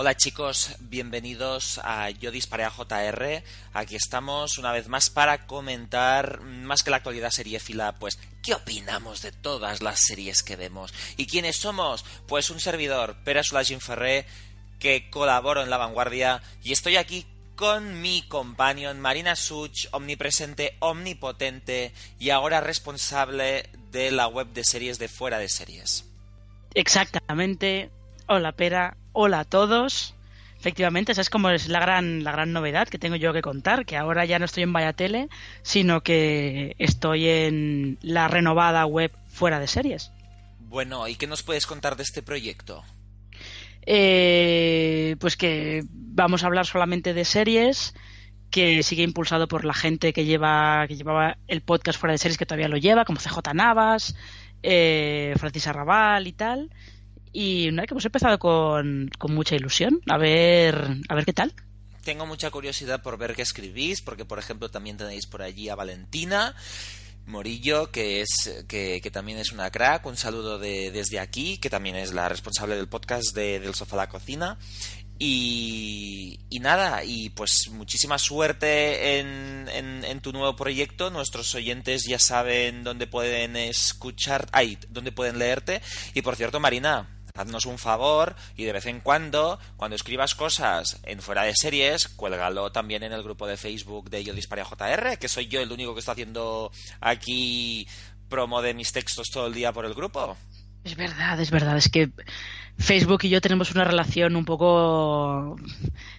Hola chicos, bienvenidos a Yo Disparé a JR. Aquí estamos una vez más para comentar, más que la actualidad seriéfila, pues, ¿qué opinamos de todas las series que vemos? ¿Y quiénes somos? Pues un servidor, Pera Solagin Ferré, que colaboro en La Vanguardia y estoy aquí con mi companion Marina Such, omnipresente, omnipotente y ahora responsable de la web de series de Fuera de Series. Exactamente. Hola, Pera hola a todos. Efectivamente, esa es como es la gran, la gran novedad que tengo yo que contar, que ahora ya no estoy en Vaya Tele, sino que estoy en la renovada web fuera de series. Bueno, ¿y qué nos puedes contar de este proyecto? Eh, pues que vamos a hablar solamente de series, que sigue impulsado por la gente que lleva que llevaba el podcast fuera de series que todavía lo lleva, como CJ Navas, eh, Francis Arrabal y tal y nada, que hemos empezado con, mucha ilusión. A ver, a ver qué tal. Tengo mucha curiosidad por ver qué escribís, porque por ejemplo también tenéis por allí a Valentina. Morillo, que es que, también es una crack, un saludo de, desde aquí, que también es la responsable del podcast de, del Sofá a la Cocina. Y, y, nada, y pues muchísima suerte en, en, en, tu nuevo proyecto. Nuestros oyentes ya saben dónde pueden escuchar, ay, dónde pueden leerte. Y por cierto, Marina, haznos un favor y de vez en cuando, cuando escribas cosas en fuera de series, cuélgalo también en el grupo de Facebook de Yo Disparé JR, que soy yo el único que está haciendo aquí promo de mis textos todo el día por el grupo. Es verdad, es verdad. Es que Facebook y yo tenemos una relación un poco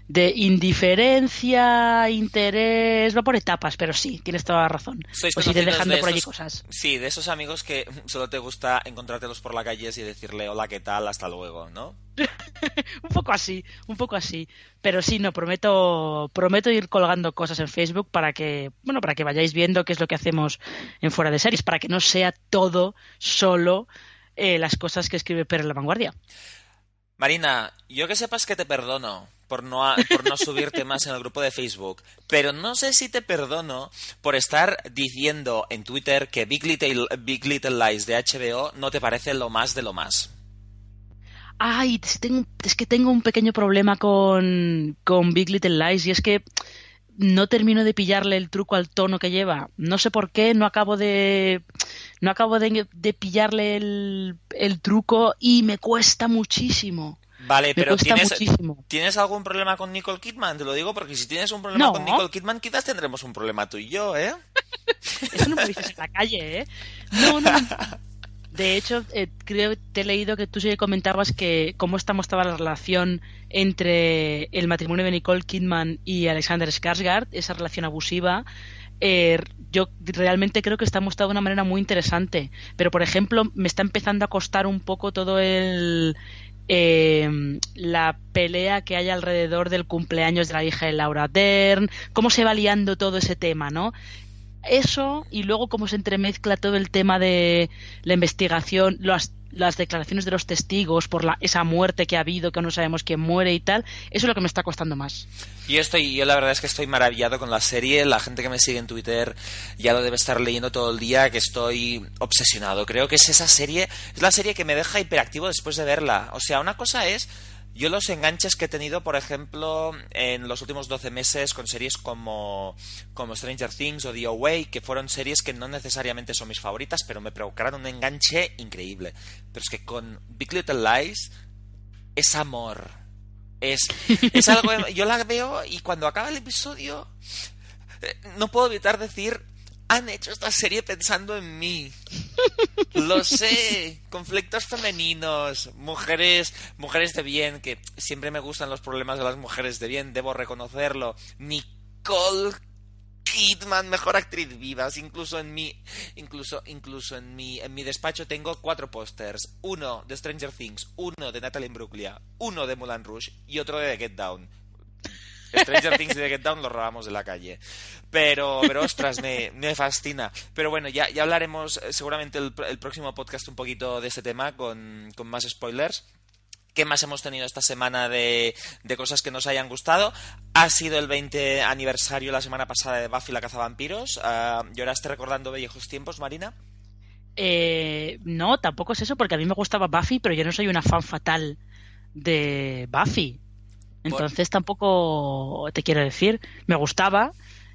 de indiferencia, interés, va por etapas, pero sí, tienes toda la razón. Sois pues iré dejando de por allí cosas. Sí, de esos amigos que solo te gusta encontrártelos por la calle y decirle hola, ¿qué tal? Hasta luego, ¿no? un poco así, un poco así. Pero sí, no, prometo, prometo ir colgando cosas en Facebook para que, bueno, para que vayáis viendo qué es lo que hacemos en fuera de series, para que no sea todo solo eh, las cosas que escribe Pere en la vanguardia. Marina, yo que sepas que te perdono por no, a- por no subirte más en el grupo de Facebook, pero no sé si te perdono por estar diciendo en Twitter que Big Little, Big Little Lies de HBO no te parece lo más de lo más. Ay, es, que tengo un pequeño problema con, con Big Little Lies y es que no termino de pillarle el truco al tono que lleva. No sé por qué, no acabo de no acabo de, de pillarle el, el truco y me cuesta muchísimo. Vale, Me pero ¿tienes, muchísimo. ¿tienes algún problema con Nicole Kidman? Te lo digo porque si tienes un problema No. con Nicole Kidman, quizás tendremos un problema tú y yo, ¿eh? Eso no me lo dices en la calle, ¿eh? No, no. De hecho, eh, creo que te he leído que tú sí que comentabas que cómo está mostrada la relación entre el matrimonio de Nicole Kidman y Alexander Skarsgård, esa relación abusiva. Eh, yo realmente creo que está mostrado de una manera muy interesante. Pero, por ejemplo, me está empezando a costar un poco todo el. eh, la pelea que hay alrededor del cumpleaños de la hija de Laura Dern, cómo se va liando todo ese tema, ¿no? Eso y luego cómo se entremezcla todo el tema de la investigación, las, las declaraciones de los testigos por la, esa muerte que ha habido, que no sabemos quién muere y tal, eso es lo que me está costando más. Yo estoy, yo la verdad es que estoy maravillado con la serie. La gente que me sigue en Twitter ya lo debe estar leyendo todo el día, que estoy obsesionado. Creo que es esa serie, es la serie que me deja hiperactivo después de verla. O sea, una cosa es yo los enganches que he tenido, por ejemplo, en los últimos 12 meses con series como, como Stranger Things o The Away, que fueron series que no necesariamente son mis favoritas, pero me provocaron un enganche increíble. Pero es que con Big Little Lies es amor. Es, es algo. Yo la veo y cuando acaba el episodio. eh, No puedo evitar decir. Han hecho esta serie pensando en mí. Lo sé. Conflictos femeninos, mujeres, mujeres de bien, que siempre me gustan los problemas de las mujeres de bien, debo reconocerlo. Nicole Kidman, mejor actriz viva. Incluso en mi, incluso, incluso en mi, en mi despacho tengo cuatro pósters. Uno de Stranger Things, uno de Natalie Imbruglia, uno de Mulan Rouge y otro de The Get Down. Stranger Things y The Get Down lo robamos de la calle. Pero, pero ostras, me, me fascina. Pero bueno, ya, ya hablaremos eh, seguramente el, el, próximo podcast un poquito de este tema con, con más spoilers. ¿Qué más hemos tenido esta semana de, de, cosas que nos hayan gustado? Ha sido el 20 aniversario la semana pasada de Buffy la cazavampiros. Uh, ¿Lloraste recordando viejos tiempos, Marina? Eh, no, tampoco es eso, porque a mí me gustaba Buffy, pero yo no soy una fan fatal de Buffy. Entonces tampoco te quiero decir, me gustaba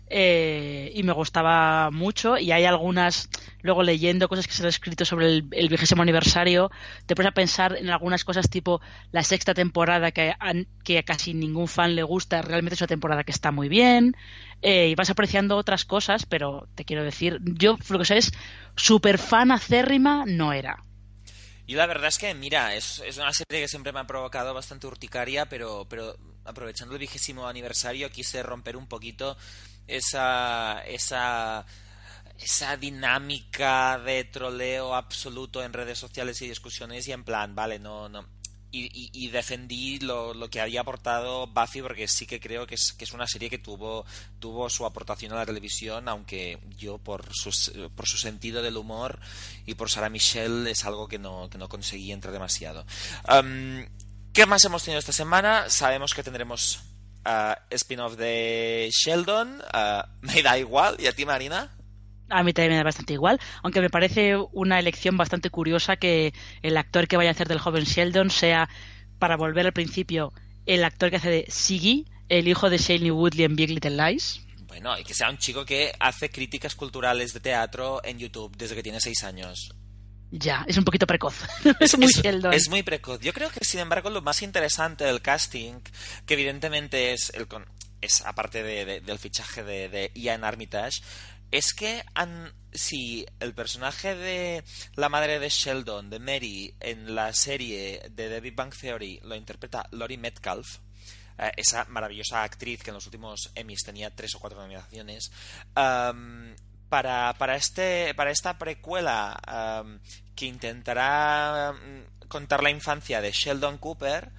eh, y me gustaba mucho y hay algunas, luego leyendo cosas que se han escrito sobre el, vigésimo aniversario, te pones a pensar en algunas cosas tipo la sexta temporada que, a, que casi ningún fan le gusta, realmente es una temporada que está muy bien eh, y vas apreciando otras cosas, pero te quiero decir, yo lo que sé es super fan acérrima no era. Y la verdad es que, mira, es, es, una serie que siempre me ha provocado bastante urticaria, pero, pero aprovechando el vigésimo aniversario quise romper un poquito esa, esa, esa dinámica de troleo absoluto en redes sociales y discusiones y en plan, vale, no, no. Y, defendí lo, lo, que había aportado Buffy porque sí que creo que es, que es una serie que tuvo, tuvo su aportación a la televisión, aunque yo por su, por su sentido del humor y por Sarah Michelle es algo que no, que no conseguí entrar demasiado. Um, ¿Qué más hemos tenido esta semana? Sabemos que tendremos uh, spin-off de Sheldon. Uh, me da igual. ¿Y a ti, Marina? A mí también me da bastante igual, aunque me parece una elección bastante curiosa que el actor que vaya a hacer del joven Sheldon sea, para volver al principio, el actor que hace de Siggy, el hijo de Shailene Woodley en Big Little Lies. Bueno, y que sea un chico que hace críticas culturales de teatro en YouTube desde que tiene seis años. Ya, es un poquito precoz. es, muy Sheldon. Es, muy precoz. Yo creo que, sin embargo, lo más interesante del casting, que evidentemente es, el, es aparte de, de, del fichaje de, de, Ian Armitage, es que han, si el personaje de la madre de Sheldon, de Mary, en la serie de The Big Bang Theory, lo interpreta Laurie Metcalf, eh, esa maravillosa actriz que en los últimos Emmys tenía tres o cuatro nominaciones, um, para, para, este, para esta precuela um, que intentará contar la infancia de Sheldon Cooper,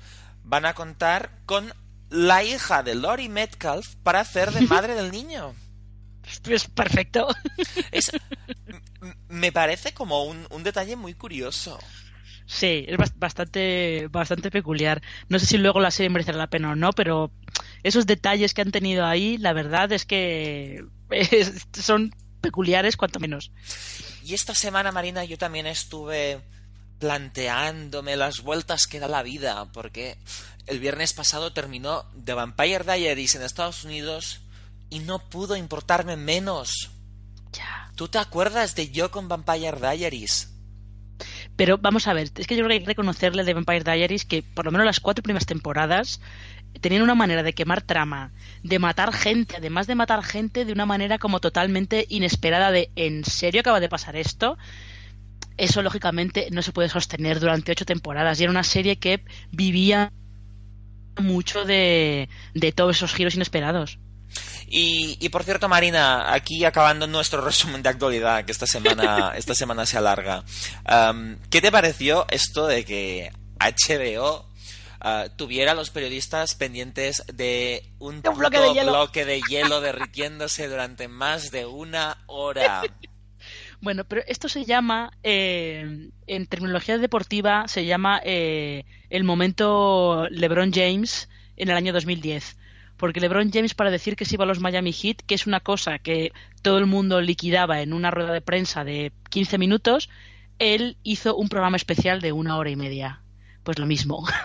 van a contar con la hija de Laurie Metcalf para hacer de madre del niño. Es perfecto. Es, me parece como un, un detalle muy curioso. Sí, es bastante, bastante peculiar. No sé si luego la serie merecerá la pena o no, pero esos detalles que han tenido ahí, la verdad es que son peculiares, cuanto menos. Y esta semana, Marina, yo también estuve planteándome las vueltas que da la vida, porque el viernes pasado terminó The Vampire Diaries en Estados Unidos y no pudo importarme menos. Ya. ¿Tú te acuerdas de yo con Vampire Diaries? Pero vamos a ver, es que yo creo que hay que reconocerle de Vampire Diaries que por lo menos las cuatro primeras temporadas tenían una manera de quemar trama, de matar gente, además de matar gente de una manera como totalmente inesperada de ¿en serio acaba de pasar esto? Eso lógicamente no se puede sostener durante ocho temporadas y era una serie que vivía mucho de, de todos esos giros inesperados. Y, y, por cierto, Marina, aquí acabando nuestro resumen de actualidad, que esta semana, esta semana se alarga. Um, ¿Qué te pareció esto de que HBO Uh, tuviera a los periodistas pendientes de un, un bloque, de hielo. bloque de hielo derritiéndose durante más de una hora. Bueno, pero esto se llama, eh, en terminología deportiva, se llama eh, el momento LeBron James en el año 2010. Porque LeBron James, para decir que se iba a los Miami Heat, que es una cosa que todo el mundo liquidaba en una rueda de prensa de 15 minutos, él hizo un programa especial de una hora y media. Pues lo mismo.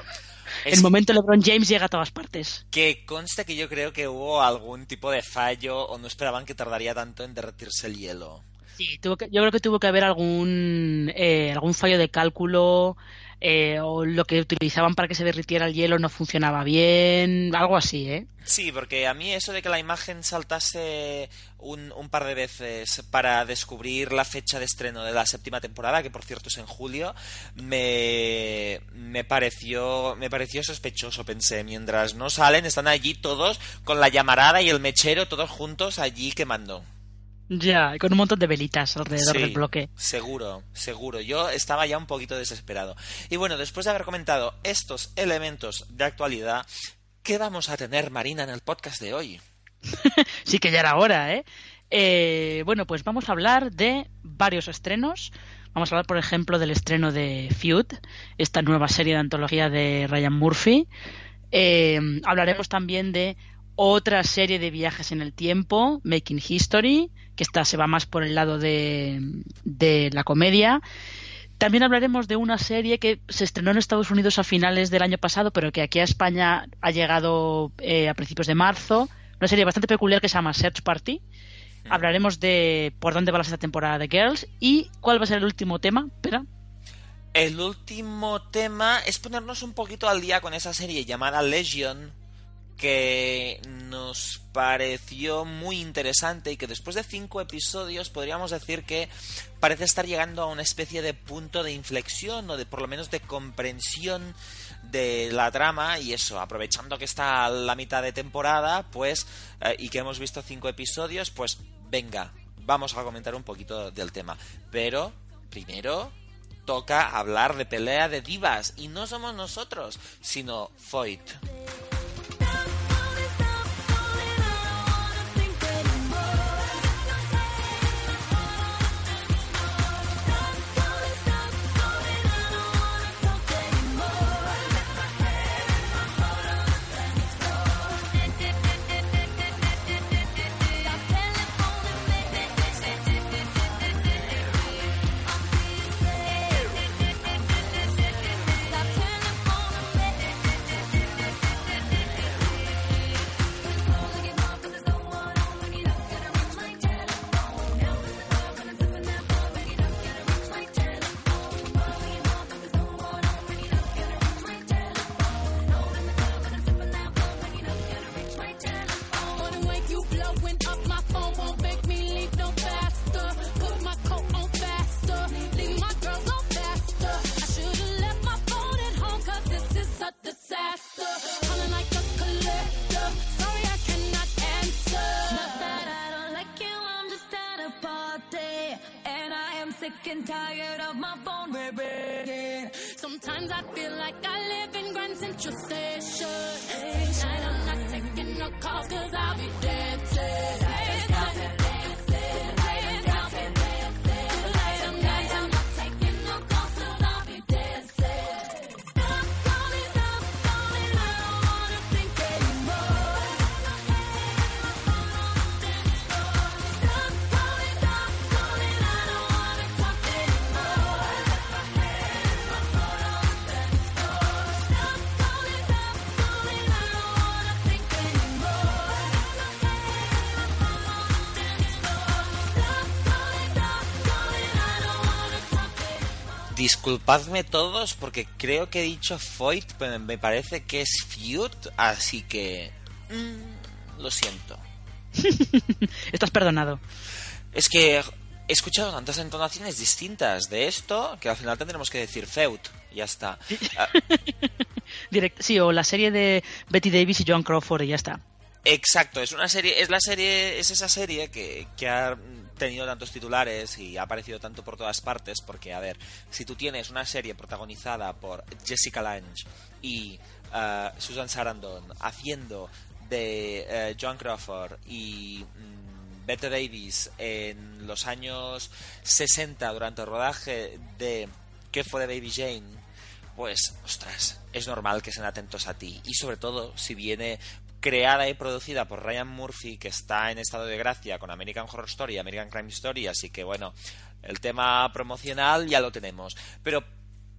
Es el momento LeBron James llega a todas partes. Que consta que yo creo que hubo algún tipo de fallo o no esperaban que tardaría tanto en derretirse el hielo. Sí, tuvo que, yo creo que tuvo que haber algún, eh, algún fallo de cálculo. Eh, o lo que utilizaban para que se derritiera el hielo no funcionaba bien, algo así, ¿eh? Sí, porque a mí eso de que la imagen saltase un, un, par de veces para descubrir la fecha de estreno de la séptima temporada, que por cierto es en julio, me, me pareció me pareció sospechoso, pensé, mientras no salen, están allí todos con la llamarada y el mechero, todos juntos allí quemando. Ya, con un montón de velitas alrededor Sí, del bloque. Seguro, seguro. Yo estaba ya un poquito desesperado. Y bueno, después de haber comentado estos elementos de actualidad, ¿qué vamos a tener, Marina, en el podcast de hoy? sí que ya era hora, ¿eh? ¿eh? Bueno, pues vamos a hablar de varios estrenos. Vamos a hablar, por ejemplo, del estreno de Feud, esta nueva serie de antología de Ryan Murphy. Eh, hablaremos también de otra serie de viajes en el tiempo, Making History, que esta se va más por el lado de, de la comedia. También hablaremos de una serie que se estrenó en Estados Unidos a finales del año pasado, pero que aquí a España ha llegado eh, a principios de marzo. Una serie bastante peculiar que se llama Search Party. Hablaremos de por dónde va la sexta temporada de Girls y cuál va a ser el último tema. Espera. El último tema es ponernos un poquito al día con esa serie llamada Legion, que nos pareció muy interesante y que después de cinco episodios podríamos decir que parece estar llegando a una especie de punto de inflexión o de por lo menos de comprensión de la trama y eso, aprovechando que está a la mitad de temporada, pues eh, y que hemos visto cinco episodios, pues venga, vamos a comentar un poquito del tema. Pero primero toca hablar de pelea de divas y no somos nosotros, sino Foyt. Disculpadme todos porque creo que he dicho Foyt, pero me parece que es Feud, así que... Mmm, lo siento. Estás perdonado. Es que he escuchado tantas entonaciones distintas de esto que al final tendremos que decir Feud. Ya está. Direct sí, o la serie de Betty Davis y Joan Crawford y ya está. Exacto, es una serie, es la serie, es esa serie que, que ha tenido tantos titulares y ha aparecido tanto por todas partes, porque, a ver, si tú tienes una serie protagonizada por Jessica Lange y uh, Susan Sarandon haciendo de uh, Joan Crawford y um, Bette Davis en los años 60 durante el rodaje de ¿Qué fue de Baby Jane? Pues, ostras, es normal que estén atentos a ti. Y sobre todo, si viene creada y producida por Ryan Murphy, que está en estado de gracia con American Horror Story y American Crime Story, así que bueno, el tema promocional ya lo tenemos. Pero,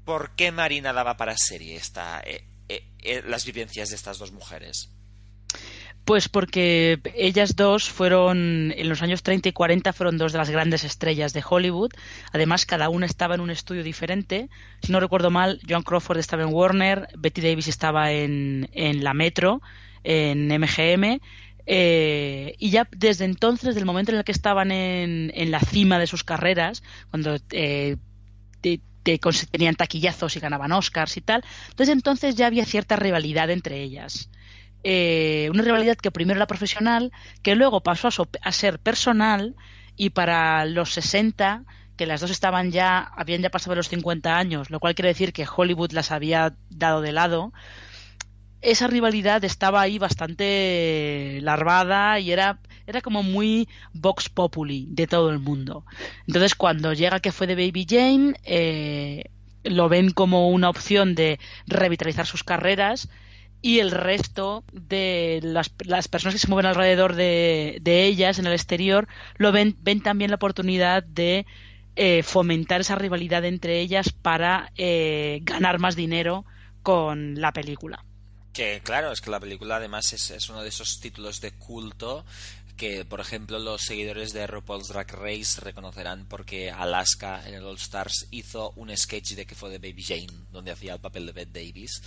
¿por qué Marina daba para serie esta, eh, eh, eh, las vivencias de estas dos mujeres? Pues porque ellas dos fueron, en los años 30 y 40, fueron dos de las grandes estrellas de Hollywood. Además, cada una estaba en un estudio diferente. Si no recuerdo mal, Joan Crawford estaba en Warner, Betty Davis estaba en, en la Metro, en MGM. eh, y ya desde entonces, desde el momento en el que estaban en, la cima de sus carreras, cuando eh, te- te tenían taquillazos y ganaban Oscars y tal, desde entonces ya había cierta rivalidad entre ellas eh, una rivalidad que primero era profesional, que luego pasó a, so- a ser personal y para los 60, que las dos estaban ya, habían ya pasado los 50 años, lo cual quiere decir que Hollywood las había dado de lado, esa rivalidad estaba ahí bastante larvada y era, era como muy Vox Populi de todo el mundo. Entonces, cuando llega que fue de Baby Jane, eh, lo ven como una opción de revitalizar sus carreras y el resto de las, las personas que se mueven alrededor de, de ellas en el exterior lo ven, ven también la oportunidad de eh, fomentar esa rivalidad entre ellas para eh, ganar más dinero con la película. Que claro, es que la película además es, es uno de esos títulos de culto que, por ejemplo, los seguidores de RuPaul's Drag Race reconocerán porque Alaska en el All Stars hizo un sketch de que fue de Baby Jane, donde hacía el papel de Bette Davis.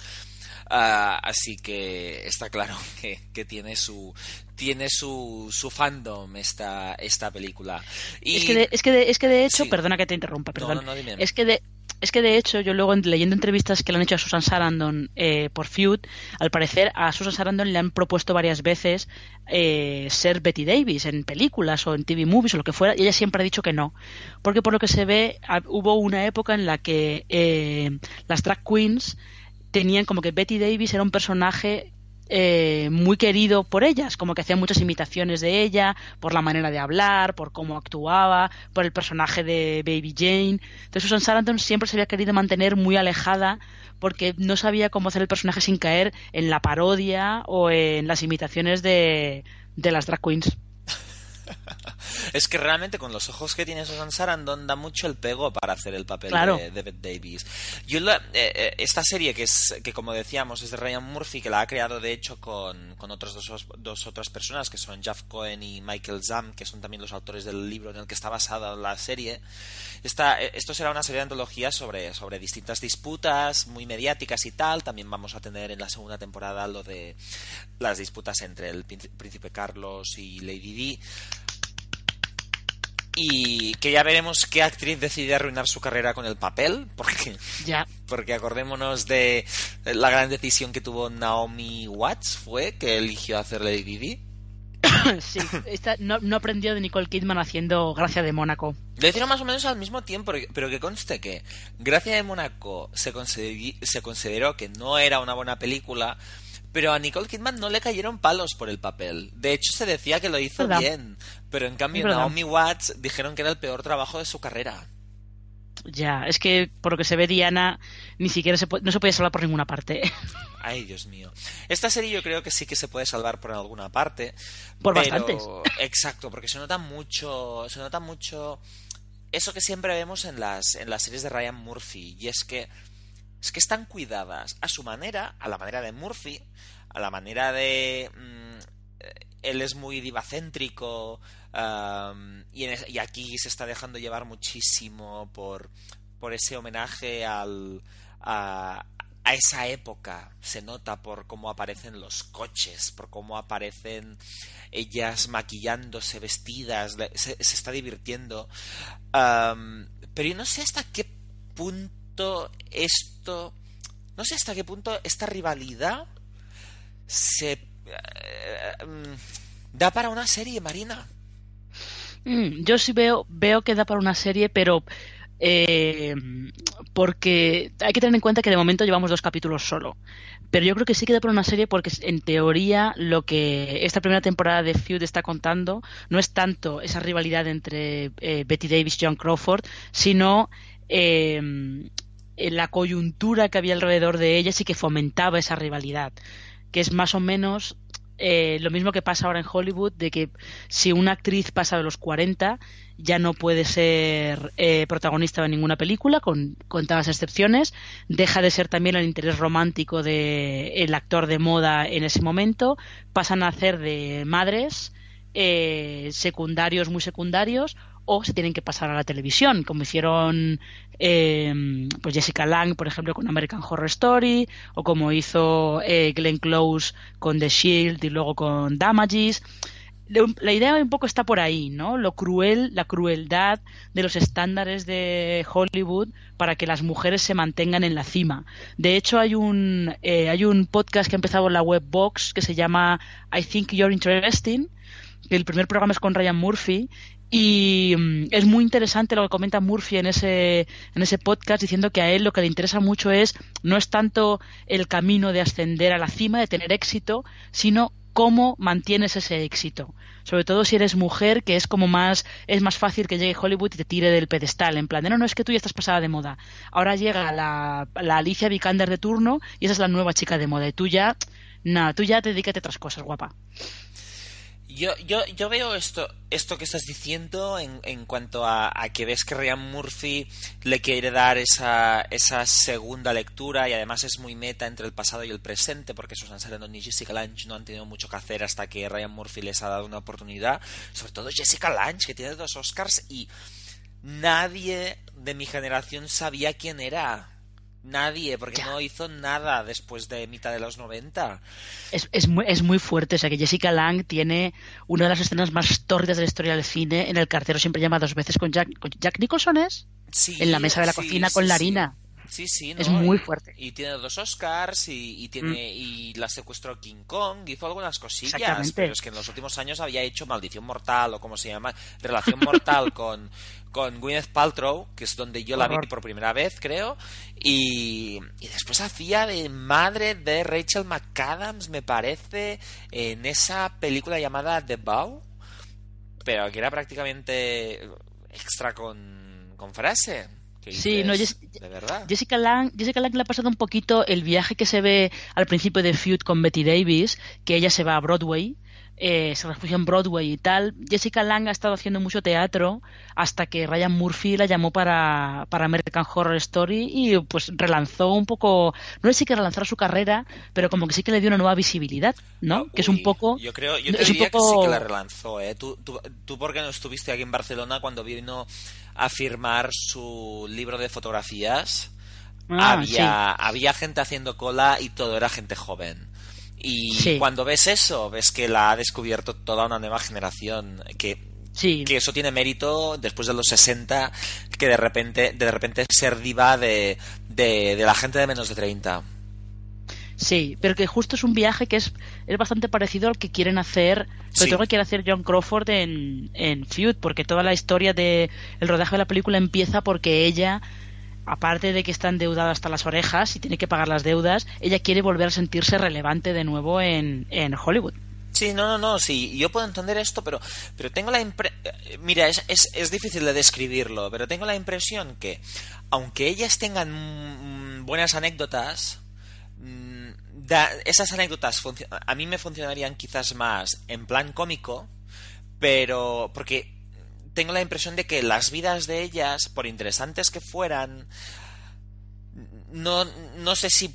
Ah, así que está claro que, que tiene su tiene su, su fandom esta, esta película. Y Es que de, es que de, es que de hecho, Sí. perdona que te interrumpa, No, perdón. no, no, dime. Es que de es que de hecho yo luego en- leyendo entrevistas que le han hecho a Susan Sarandon eh, por Feud, al parecer a Susan Sarandon le han propuesto varias veces eh, ser Betty Davis en películas o en TV movies o lo que fuera y ella siempre ha dicho que no, porque por lo que se ve hubo una época en la que eh, las drag queens tenían como que Betty Davis era un personaje eh, muy querido por ellas, como que hacían muchas imitaciones de ella, por la manera de hablar, por cómo actuaba, por el personaje de Baby Jane. Entonces Susan Sarandon siempre se había querido mantener muy alejada porque no sabía cómo hacer el personaje sin caer en la parodia o en las imitaciones de, de las drag queens. Es que realmente con los ojos que tiene Susan Sarandon da mucho el pego para hacer el papel Claro. de, de Bette Davis. Yo la- eh, eh, esta serie que es que como decíamos es de Ryan Murphy que la ha creado de hecho con, con otras dos, dos otras personas que son Jeff Cohen y Michael Zamm que son también los autores del libro en el que está basada la serie. Esta, eh, esto será una serie de antologías sobre, sobre distintas disputas muy mediáticas y tal. También vamos a tener en la segunda temporada lo de las disputas entre el príncipe- príncipe Carlos y Lady Di y que ya veremos qué actriz decide arruinar su carrera con el papel, porque, Ya, porque acordémonos de la gran decisión que tuvo Naomi Watts, fue que eligió hacer Lady Di. sí, esta no, no aprendió de Nicole Kidman haciendo Gracia de Mónaco. Lo hicieron más o menos al mismo tiempo, pero que conste que Gracia de Mónaco se, consideró que no era una buena película, pero a Nicole Kidman no le cayeron palos por el papel. De hecho, se decía que lo hizo Verdad. bien, pero en cambio. Naomi Watts dijeron que era el peor trabajo de su carrera. Ya, es que por lo que se ve Diana ni siquiera se puede- no se puede salvar por ninguna parte. Ay, Dios mío. Esta serie yo creo que sí que se puede salvar por alguna parte. Por pero- bastantes. Exacto, porque se nota mucho, se nota mucho eso que siempre vemos en las, en las series de Ryan Murphy, y es que es que están cuidadas a su manera, a la manera de Murphy, a la manera de mm, eh, él es muy divacéntrico y, aquí se está dejando llevar muchísimo por, por ese homenaje al, a, a esa época. Se nota por cómo aparecen los coches, por cómo aparecen ellas maquillándose, vestidas, se, está divirtiendo. Am, pero yo no sé hasta qué punto esto... No sé hasta qué punto esta rivalidad se... eh, mm, da para una serie, Marina. Mm, yo sí veo, veo que da para una serie, pero eh, porque hay que tener en cuenta que de momento llevamos dos capítulos solo. Pero yo creo que sí que da para una serie porque en teoría lo que esta primera temporada de Feud está contando no es tanto esa rivalidad entre eh, Betty Davis y John Crawford, sino eh, en la coyuntura que había alrededor de ellas y que fomentaba esa rivalidad, que es más o menos eh, lo mismo que pasa ahora en Hollywood, de que si una actriz pasa de los 40, ya no puede ser eh, protagonista de ninguna película, con contadas excepciones. Deja de ser también el interés romántico del actor de moda en ese momento. Pasan a hacer de madres, eh, secundarios, muy secundarios, o se tienen que pasar a la televisión, como hicieron eh, pues Jessica Lang, por ejemplo, con American Horror Story, o como hizo eh, Glenn Close con The Shield y luego con Damages. La idea un poco está por ahí, ¿no? Lo cruel, la crueldad de los estándares de Hollywood para que las mujeres se mantengan en la cima. De hecho, hay un, eh, hay un podcast que ha empezado en la web Box que se llama I Think You're Interesting, el primer programa es con Ryan Murphy y mm, es muy interesante lo que comenta Murphy en ese, en ese podcast, diciendo que a él lo que le interesa mucho es no es tanto el camino de ascender a la cima, de tener éxito, sino cómo mantienes ese éxito. Sobre todo si eres mujer, que es como más, es más fácil que llegue Hollywood y te tire del pedestal. En plan, no, no es que tú ya estás pasada de moda. Ahora llega la, la Alicia Vikander de turno y esa es la nueva chica de moda. Y tú ya, nada, tú ya te dedícate a otras cosas, guapa. Yo, yo, yo veo esto, esto que estás diciendo en, en cuanto a, a, que ves que Ryan Murphy le quiere dar esa, esa segunda lectura y además es muy meta entre el pasado y el presente porque Susan Sarandon y Jessica Lange no han tenido mucho que hacer hasta que Ryan Murphy les ha dado una oportunidad. Sobre todo Jessica Lange que tiene dos Oscars y nadie de mi generación sabía quién era. Nadie, porque ya. no hizo nada después de mitad de los 90. Es, es, muy, es muy fuerte, o sea que Jessica Lang tiene una de las escenas más tórridas de la historia del cine. En el cartero siempre llama dos veces con Jack, con Jack Nicholson, ¿es? Sí, en la mesa de la sí, cocina sí, con la harina. Sí, sí, ¿no? Es muy fuerte. Y, y tiene dos Oscars y, y tiene Mm. y la secuestró King Kong, hizo algunas cosillas, pero es que en los últimos años había hecho Maldición Mortal o como se llama, Relación Mortal con con Gwyneth Paltrow, que es donde yo la vi por primera vez, creo, y, y después hacía de madre de Rachel McAdams, me parece, en esa película llamada The Bow, pero que era prácticamente extra con, con frase. Sí, no, Jess- de verdad. Jessica Lang, Jessica Lang le ha pasado un poquito el viaje que se ve al principio de Feud con Betty Davis, que ella se va a Broadway, eh, se refugia en Broadway y tal. Jessica Lang ha estado haciendo mucho teatro hasta que Ryan Murphy la llamó para, para American Horror Story y pues relanzó un poco, no sé si que relanzar su carrera, pero como que sí que le dio una nueva visibilidad, ¿no? que es un poco... Yo creo, yo te es un diría poco- que sí que la relanzó, ¿eh? Tú, tú, tú porque no estuviste aquí en Barcelona cuando vino a firmar su libro de fotografías. Ah, había, había gente haciendo cola y todo era gente joven. Y Sí. cuando ves eso, ves que la ha descubierto toda una nueva generación. Que, sí. que eso tiene mérito después de los 60, que de repente, de repente ser diva de, de, de la gente de menos de 30. Sí, pero que justo es un viaje que es, es bastante parecido al que quieren hacer, sobre Sí. todo que quiere hacer John Crawford en, en Feud, porque toda la historia de el rodaje de la película empieza porque ella, aparte de que está endeudada hasta las orejas y tiene que pagar las deudas, ella quiere volver a sentirse relevante de nuevo en, en Hollywood. Sí, no, no, no, sí, yo puedo entender esto, pero, pero tengo la impresión... Mira, es, es, es difícil de describirlo, pero tengo la impresión que, aunque ellas tengan buenas anécdotas, mm, da- esas anécdotas a mí me funcionarían quizás más en plan cómico, pero porque tengo la impresión de que las vidas de ellas, por interesantes que fueran, no, no sé si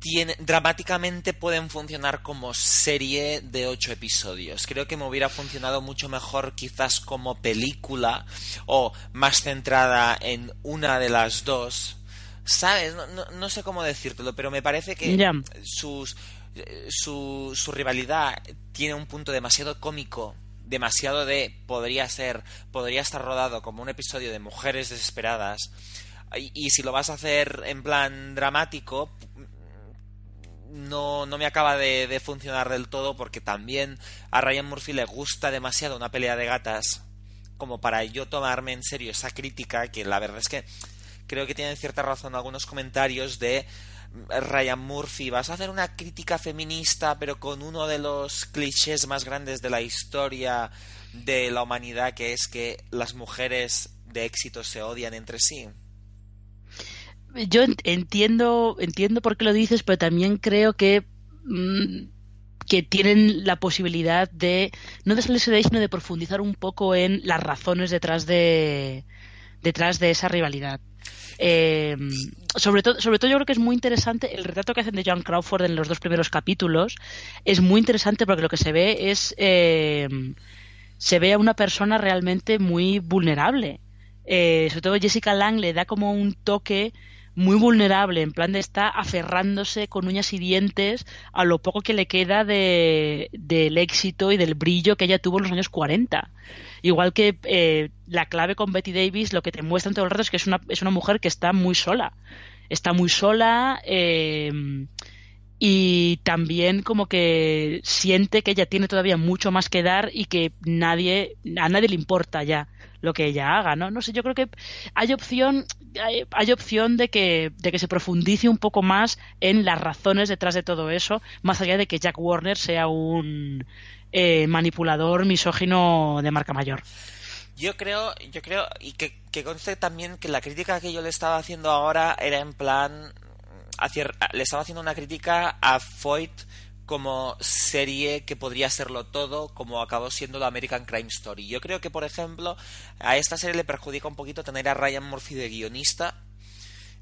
tiene, dramáticamente pueden funcionar como serie de ocho episodios. Creo que me hubiera funcionado mucho mejor quizás como película o más centrada en una de las dos. ¿Sabes? No, no, no sé cómo decírtelo, pero me parece que Ya. sus, eh, su, su rivalidad tiene un punto demasiado cómico demasiado de podría ser podría estar rodado como un episodio de mujeres desesperadas y, si lo vas a hacer en plan dramático no, no me acaba de, de funcionar del todo porque también a Ryan Murphy le gusta demasiado una pelea de gatas como para yo tomarme en serio esa crítica que la verdad es que creo que tienen cierta razón algunos comentarios de Ryan Murphy, vas a hacer una crítica feminista pero con uno de los clichés más grandes de la historia de la humanidad que es que las mujeres de éxito se odian entre sí. Yo ent- entiendo, entiendo por qué lo dices, pero también creo que mm, que tienen la posibilidad de no de salirse de ahí, sino de profundizar un poco en las razones detrás de detrás de esa rivalidad. Eh, sobre, todo, sobre todo yo creo que es muy interesante el retrato que hacen de John Crawford en los dos primeros capítulos. Es muy interesante porque lo que se ve es... Eh, se ve a una persona realmente muy vulnerable. Eh, sobre todo Jessica Lang le da como un toque muy vulnerable, en plan de está aferrándose con uñas y dientes a lo poco que le queda de, del éxito y del brillo que ella tuvo en los años 40. Igual que eh, la clave con Betty Davis, lo que te muestran todo el rato es que es una, es una mujer que está muy sola. Está muy sola eh, y también como que siente que ella tiene todavía mucho más que dar y que nadie, a nadie le importa ya lo que ella haga, ¿no? No sé, yo creo que hay opción, hay, hay, opción de que, de que se profundice un poco más en las razones detrás de todo eso, más allá de que Jack Warner sea un eh, manipulador misógino de marca mayor. Yo creo, yo creo, y que, conste también que la crítica que yo le estaba haciendo ahora era en plan, le estaba haciendo una crítica a Foyt como serie que podría serlo todo, como acabó siendo la American Crime Story. Yo creo que, por ejemplo, a esta serie le perjudica un poquito tener a Ryan Murphy de guionista.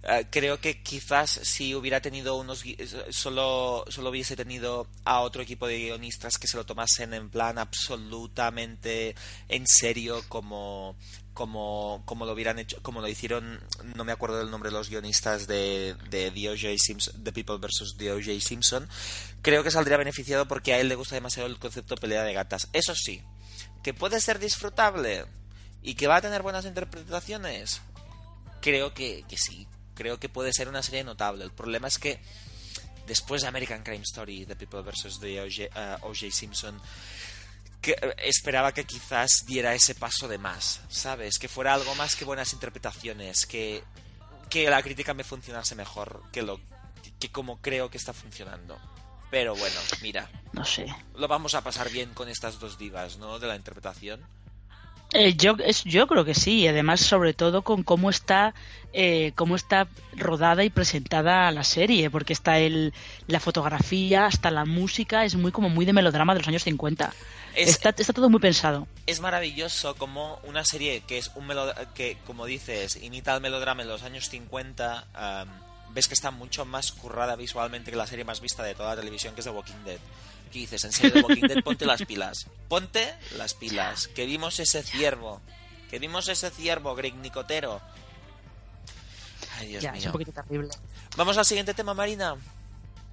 Uh, creo que quizás si hubiera tenido unos solo solo hubiese tenido a otro equipo de guionistas que se lo tomasen en plan absolutamente en serio como como, como lo hubieran hecho, como lo hicieron, no me acuerdo del nombre de los guionistas de, de The Simpson, The People vs. The Simpson, creo que saldría beneficiado porque a él le gusta demasiado el concepto pelea de gatas. Eso sí, que puede ser disfrutable y que va a tener buenas interpretaciones, creo que, que sí, creo que puede ser una serie notable. El problema es que después de American Crime Story, The People vs. The O.J. Uh, Simpson, que eh, esperaba que quizás diera ese paso de más, ¿sabes? Que fuera algo más que buenas interpretaciones, que, que la crítica me funcionase mejor que lo que como creo que está funcionando. Pero bueno, mira. No sé. Lo vamos a pasar bien con estas dos divas, ¿no? De la interpretación. Eh, yo, es, yo creo que sí, y además sobre todo con cómo está eh, cómo está rodada y presentada la serie, porque está el, la fotografía, hasta la música, es muy como muy de melodrama de los años 50. Es, está, está, todo muy pensado. Es maravilloso como una serie que es un que, como dices, imita el melodrama en los años 50, um, ves que está mucho más currada visualmente que la serie más vista de toda la televisión, que es The Walking Dead. ¿Qué dices? En serio, The Walking Dead, ponte las pilas. Ponte las pilas. Que vimos ese ciervo. Que vimos ese ciervo, Greg Nicotero. Ay, Dios ya, mío. es un poquito terrible. Vamos al siguiente tema, Marina.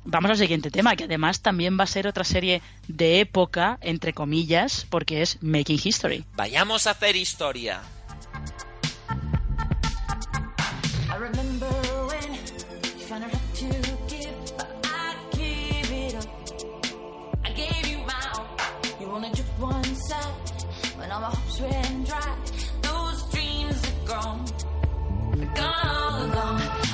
Vamos al siguiente tema, que además también va a ser otra serie de época, entre comillas, porque es Making History. Vayamos a hacer historia. I remember Wanted just one side. When all my hopes ran dry, those dreams are gone. Gone, all gone.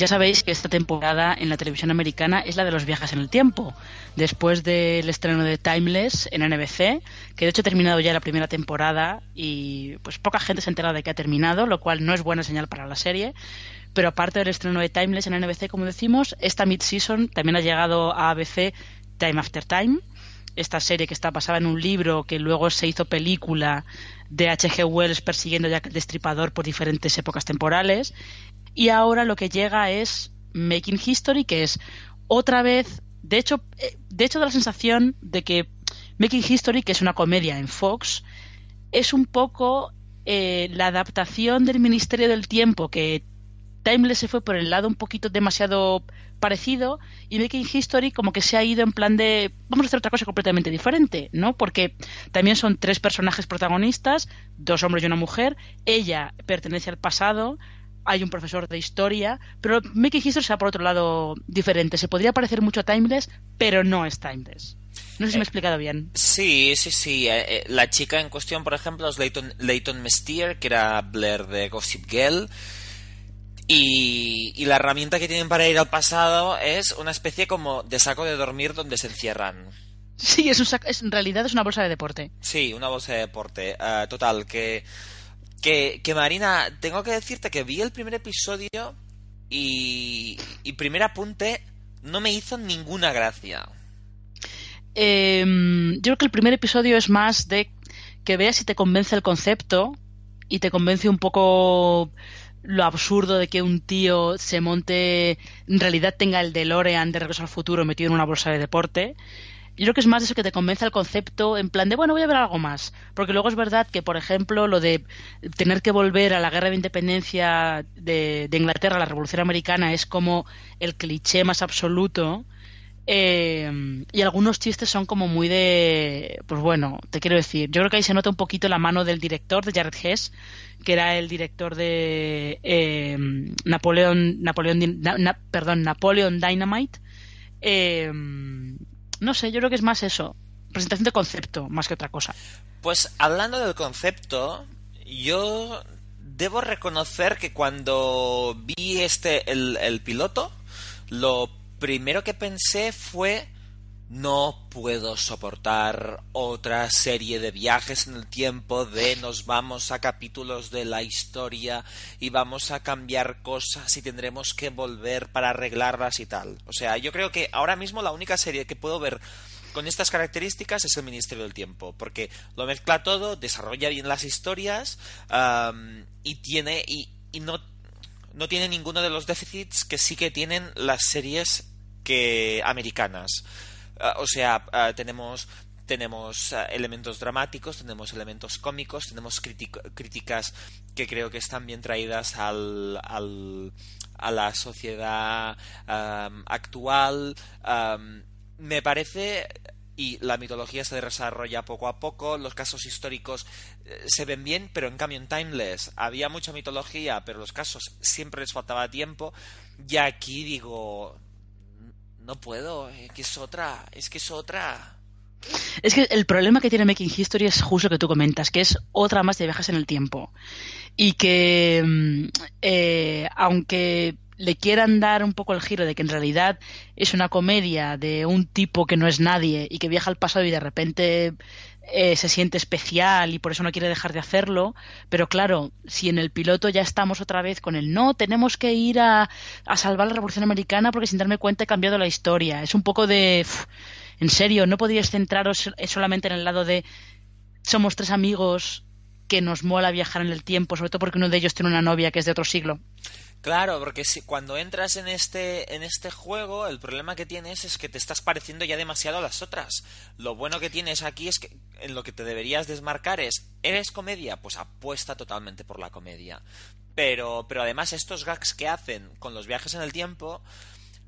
Ya sabéis que esta temporada en la televisión americana es la de los viajes en el tiempo. Después del estreno de Timeless en NBC, que de hecho ha terminado ya la primera temporada y pues poca gente se ha enterado de que ha terminado, lo cual no es buena señal para la serie. Pero aparte del estreno de Timeless en NBC, como decimos, esta mid-season también ha llegado a ABC Time After Time, esta serie que está basada en un libro que luego se hizo película de H.G. Wells persiguiendo a Jack el Destripador por diferentes épocas temporales. Y ahora lo que llega es Making History, que es otra vez, de hecho, eh, de hecho da la sensación de que Making History, que es una comedia en Fox, es un poco eh, la adaptación del Ministerio del Tiempo que Timeless se fue por el lado un poquito demasiado parecido y Making History como que se ha ido en plan de vamos a hacer otra cosa completamente diferente, ¿no? Porque también son tres personajes protagonistas, dos hombres y una mujer, ella pertenece al pasado, hay un profesor de historia, pero Making History va por otro lado diferente. Se podría parecer mucho a Timeless, pero no es Timeless. No sé si me he explicado bien. Sí, sí, sí. Eh, eh, la chica en cuestión, por ejemplo, es Leighton, Leighton Mestier, que era Blair de Gossip Girl. Y, y, la herramienta que tienen para ir al pasado es una especie como de saco de dormir donde se encierran. Sí, es, un saco, es en realidad es una bolsa de deporte. Sí, una bolsa de deporte. Uh, total, que, que, que Marina, tengo que decirte que vi el primer episodio y, y primer apunte no me hizo ninguna gracia. Eh, yo creo que el primer episodio es más de que veas si te convence el concepto y te convence un poco lo absurdo de que un tío se monte, en realidad tenga el DeLorean de Regreso al Futuro metido en una bolsa de deporte. Yo creo que es más eso que te convence el concepto en plan de, bueno, voy a ver algo más. Porque luego es verdad que, por ejemplo, lo de tener que volver a la guerra de independencia de, de Inglaterra, la Revolución Americana, es como el cliché más absoluto. Eh, y algunos chistes son como muy de. Pues bueno, te quiero decir. Yo creo que ahí se nota un poquito la mano del director, de Jared Hess, que era el director de eh, Napoleón, Napoleón, na, perdón, Napoleon Dynamite. Eh, no sé, yo creo que es más eso. Presentación de concepto, más que otra cosa. Pues hablando del concepto, yo debo reconocer que cuando vi este el, el piloto, lo primero que pensé fue no puedo soportar otra serie de viajes en el tiempo de nos vamos a capítulos de la historia y vamos a cambiar cosas y tendremos que volver para arreglarlas y tal. O sea, yo creo que ahora mismo la única serie que puedo ver con estas características es el Ministerio del Tiempo, porque lo mezcla todo, desarrolla bien las historias y tiene y no no tiene ninguno de los déficits que sí que tienen las series que americanas. Uh, o sea, uh, tenemos tenemos uh, elementos dramáticos, tenemos elementos cómicos, tenemos críticas que creo que están bien traídas al, al a la sociedad um, actual. Me parece y la mitología se desarrolla poco a poco, los casos históricos eh, se ven bien, pero en cambio en Timeless había mucha mitología, pero los casos siempre les faltaba tiempo, y aquí digo, no puedo, es que es otra, es que es otra. Es que el problema que tiene Making History es justo lo que tú comentas, que es otra más de viajes en el tiempo. Y que, eh, aunque le quieran dar un poco el giro de que en realidad es una comedia de un tipo que no es nadie y que viaja al pasado y de repente eh, se siente especial y por eso no quiere dejar de hacerlo, pero claro, si en el piloto ya estamos otra vez con el no, tenemos que ir a, a salvar la Revolución Americana porque sin darme cuenta he cambiado la historia. Es un poco de... En serio, no podríais centraros solamente en el lado de somos tres amigos que nos mola viajar en el tiempo, sobre todo porque uno de ellos tiene una novia que es de otro siglo. Claro, porque si, cuando entras en este, en este juego, el problema que tienes es que te estás pareciendo ya demasiado a las otras. Lo bueno que tienes aquí es que en lo que te deberías desmarcar es, ¿eres comedia? Pues apuesta totalmente por la comedia. Pero, pero además estos gags que hacen con los viajes en el tiempo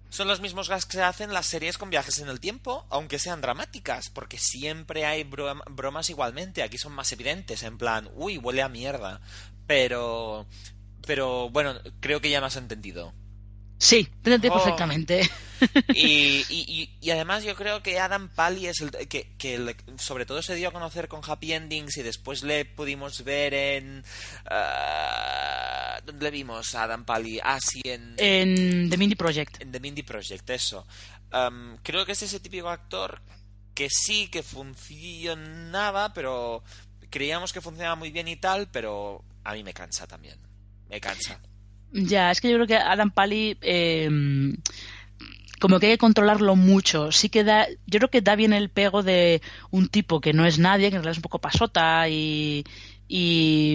son los mismos gags que hacen las series con viajes en el tiempo, aunque sean dramáticas, porque siempre hay brom bromas igualmente. Aquí son más evidentes, en plan, uy, huele a mierda. Pero, pero bueno, creo que ya me has entendido. Sí, te entiendo Oh. perfectamente. Y, y- y- y además yo creo que Adam Pally es el que, que le- sobre todo se dio a conocer con Happy Endings y después le pudimos ver en... ah, ¿Dónde le vimos a Adam Pally? Ah, sí, en, En The Mindy Project. en The Mindy Project, eso. Am, creo que es ese típico actor que sí que funcionaba, pero creíamos que funcionaba muy bien y tal, pero a mí me cansa también. Me cansa. Ya, es que yo creo que Adam Pally eh, como que hay que controlarlo mucho. Sí que da, yo creo que da bien el pego de un tipo que no es nadie, que en realidad es un poco pasota y,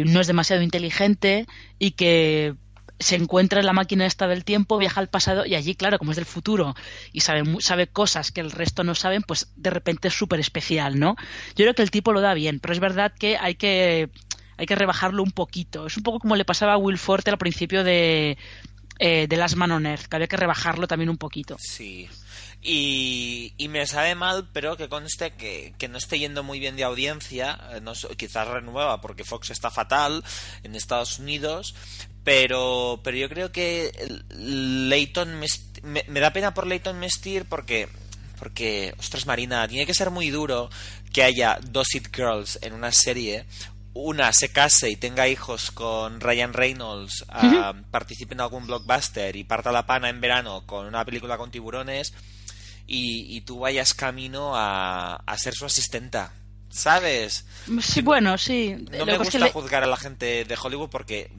no es demasiado inteligente y que se encuentra en la máquina esta del tiempo, viaja al pasado y allí, claro, como es del futuro y sabe, sabe cosas que el resto no saben, pues de repente es súper especial, ¿no? Yo creo que el tipo lo da bien, pero es verdad que hay que hay que rebajarlo un poquito. Es un poco como le pasaba a Will Forte al principio de, eh, de Last Man on Earth, que había que rebajarlo también un poquito. Sí. Y, y me sabe mal, pero que conste que, que no esté yendo muy bien de audiencia. eh, No, quizás renueva porque Fox está fatal en Estados Unidos. Pero, pero yo creo que Leighton me, me da pena por Leighton Mestir porque porque, ostras Marina, tiene que ser muy duro que haya dos It Girls en una serie, una se case y tenga hijos con Ryan Reynolds, ah, participe en algún blockbuster y parta la pana en verano con una película con tiburones y, y tú vayas camino a, a ser su asistenta. ¿Sabes? Sí, bueno, sí. No Lo me gusta que juzgar a la gente de Hollywood porque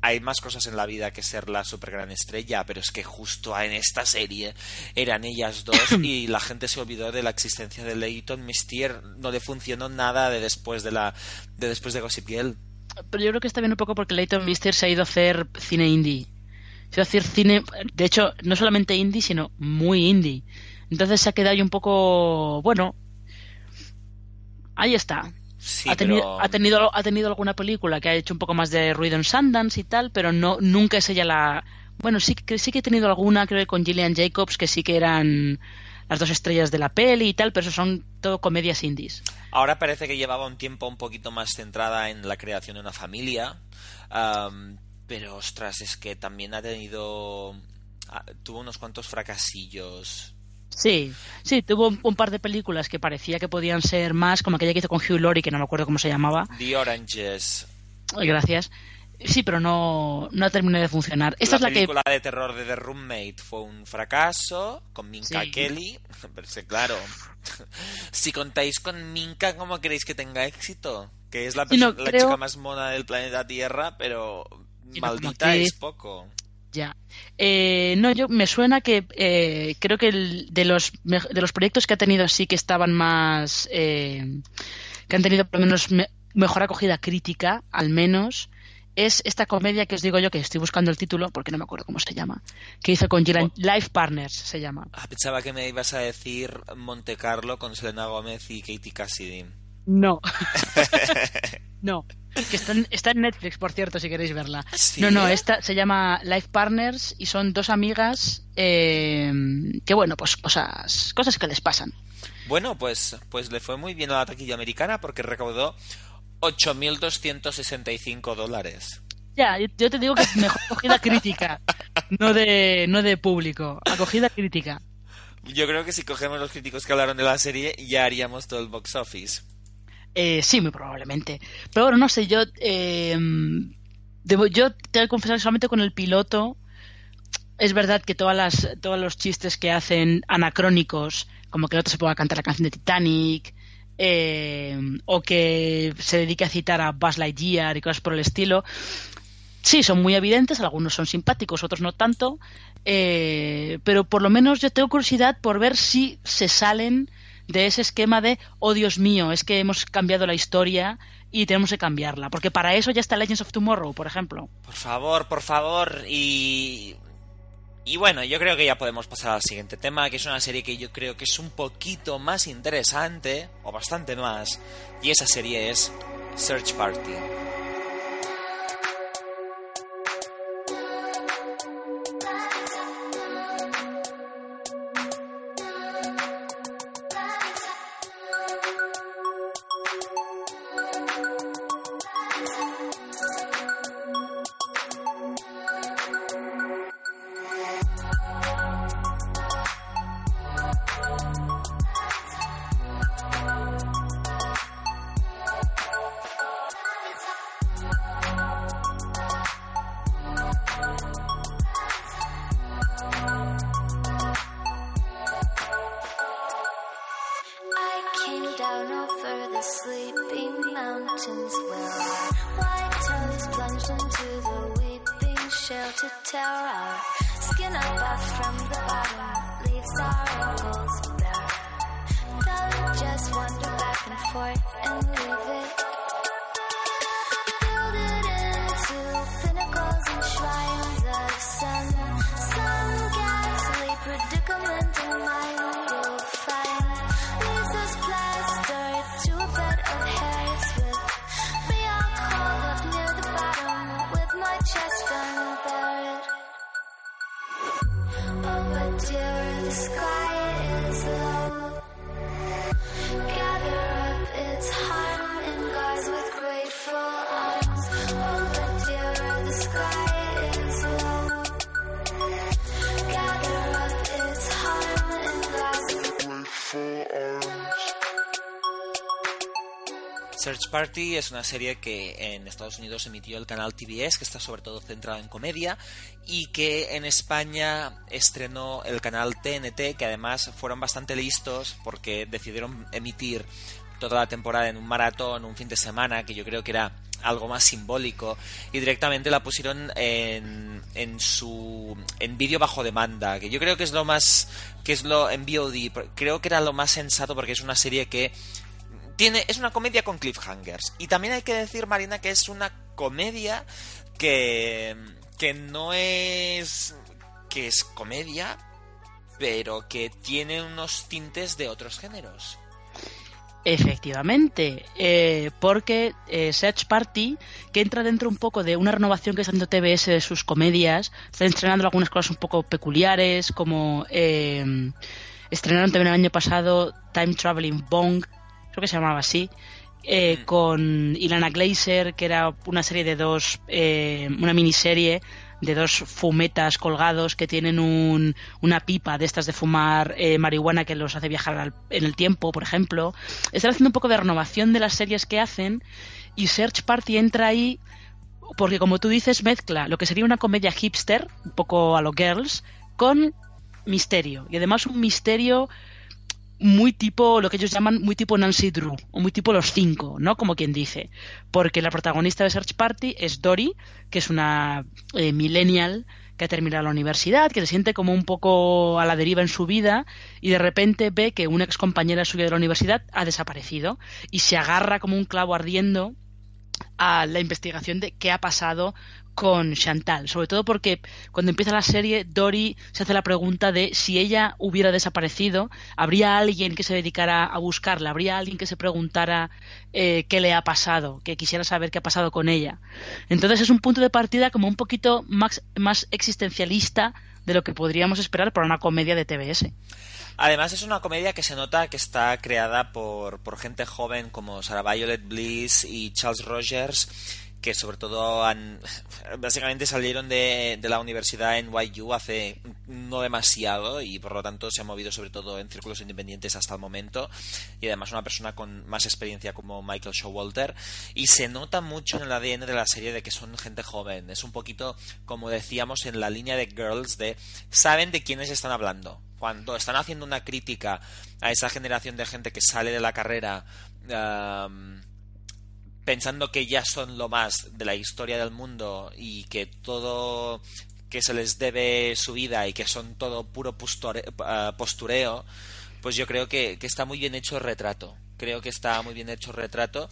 hay más cosas en la vida que ser la super gran estrella, pero es que justo en esta serie eran ellas dos y la gente se olvidó de la existencia de Leighton Mistier, no le funcionó nada de después de la de después de Gossip Girl. Pero yo creo que está bien un poco porque Leighton Mister se ha ido a hacer cine indie. Se ha ido a hacer cine, de hecho, no solamente indie, sino muy indie. Entonces se ha quedado ahí un poco, bueno, ahí está. Sí, ha, tenido, pero ha, tenido, ha tenido alguna película que ha hecho un poco más de ruido en Sundance y tal, pero no nunca es ella la... Bueno, sí, que sí que he tenido alguna, creo que con Gillian Jacobs, que sí que eran las dos estrellas de la peli y tal, pero eso son todo comedias indies. ahora parece que llevaba un tiempo un poquito más centrada en la creación de una familia, am, pero ostras, es que también ha tenido ah, tuvo unos cuantos fracasillos. Sí, sí, tuvo un, un par de películas que parecía que podían ser más, como aquella que hizo con Hugh Laurie, que no me acuerdo cómo se llamaba. The Oranges, Gracias. Sí, pero no, no terminó de funcionar. Esta la es la que... película de terror de The Roommate fue un fracaso con Minka Sí. Kelly. Pero claro, si contáis con Minka, ¿cómo queréis que tenga éxito? Que es la, no, la creo- chica más mona del planeta Tierra, pero no, maldita es poco. Ya. Eh, no, yo me suena que eh, creo que el- de los de los proyectos que ha tenido así que estaban más eh, que han tenido por lo menos me- mejor acogida crítica, al menos es esta comedia que os digo yo que estoy buscando el título porque no me acuerdo cómo se llama, que hizo con Gillian Life Partners se llama. Ah, pensaba que me ibas a decir Monte Carlo con Selena Gómez y Katie Cassidy. No. no. Que está en, está en Netflix, por cierto, si queréis verla. ¿Sí? No, no, esta se llama Life Partners y son dos amigas eh, que, bueno, pues cosas, cosas que les pasan. Bueno, pues, pues le fue muy bien a la taquilla americana porque recaudó 8.265 dólares. Ya, yo, yo te digo que es mejor acogida crítica, no de, no de público, acogida crítica. Yo creo que si cogemos los críticos que hablaron de la serie, ya haríamos todo el box office. Eh, sí, muy probablemente. Pero bueno, no sé, yo, eh, debo, yo tengo que confesar que solamente con el piloto. Es verdad que todas las, todos los chistes que hacen anacrónicos, como que el otro se ponga a cantar la canción de Titanic, eh, o que se dedique a citar a Buzz Lightyear y cosas por el estilo, sí, son muy evidentes, algunos son simpáticos, otros no tanto, eh, pero por lo menos yo tengo curiosidad por ver si se salen de ese esquema de, oh Dios mío, es que hemos cambiado la historia y tenemos que cambiarla, porque para eso ya está Legends of Tomorrow, por ejemplo. Por favor, por favor. Y. Y bueno, yo creo que ya podemos pasar al siguiente tema, que es una serie que yo creo que es un poquito más interesante, o bastante más, y esa serie es Search Party. Search Party es una serie que en Estados Unidos emitió el canal TBS, que está sobre todo centrado en comedia, y que en España estrenó el canal TNT, que además fueron bastante listos porque decidieron emitir toda la temporada en un maratón, un fin de semana, que yo creo que era algo más simbólico, y directamente la pusieron en, en su en vídeo bajo demanda, que yo creo que es lo más que es lo en VOD, creo que era lo más sensato porque es una serie que tiene, es una comedia con cliffhangers. Y también hay que decir, Marina, que es una comedia que, que no es. que es comedia, pero que tiene unos tintes de otros géneros. Efectivamente, eh, porque eh, Search Party, que entra dentro un poco de una renovación que está haciendo TBS de sus comedias, está estrenando algunas cosas un poco peculiares, como eh, estrenaron también el año pasado Time Traveling Bong, creo que se llamaba así, eh, con Ilana Glazer, que era una serie de dos, eh, una miniserie de dos fumetas colgados que tienen un, una pipa de estas de fumar eh, marihuana que los hace viajar al- en el tiempo, por ejemplo. Están haciendo un poco de renovación de las series que hacen y Search Party entra ahí porque, como tú dices, mezcla lo que sería una comedia hipster, un poco a lo Girls, con misterio. Y además un misterio muy tipo, lo que ellos llaman muy tipo Nancy Drew, o muy tipo Los Cinco, ¿no? Como quien dice. Porque la protagonista de Search Party es Dory, que es una eh, millennial que ha terminado la universidad, que se siente como un poco a la deriva en su vida y de repente ve que una ex compañera suya de la universidad ha desaparecido y se agarra como un clavo ardiendo a la investigación de qué ha pasado con Chantal, sobre todo porque cuando empieza la serie Dory se hace la pregunta de si ella hubiera desaparecido, habría alguien que se dedicara a buscarla, habría alguien que se preguntara eh, qué le ha pasado, que quisiera saber qué ha pasado con ella. Entonces es un punto de partida como un poquito más, más existencialista de lo que podríamos esperar para una comedia de TBS. Además es una comedia que se nota que está creada por, por gente joven como Sarah Violet Bliss y Charles Rogers que sobre todo han básicamente salieron de, de la universidad en YU hace no demasiado y por lo tanto se han movido sobre todo en círculos independientes hasta el momento y además una persona con más experiencia como Michael Showalter. Y se nota mucho en el ADN de la serie de que son gente joven. Es un poquito como decíamos en la línea de Girls de saben de quiénes están hablando. Cuando están haciendo una crítica a esa generación de gente que sale de la carrera pensando que ya son lo más de la historia del mundo y que todo que se les debe su vida y que son todo puro uh, postureo, pues yo creo que, que, está muy bien hecho el retrato. Creo que está muy bien hecho el retrato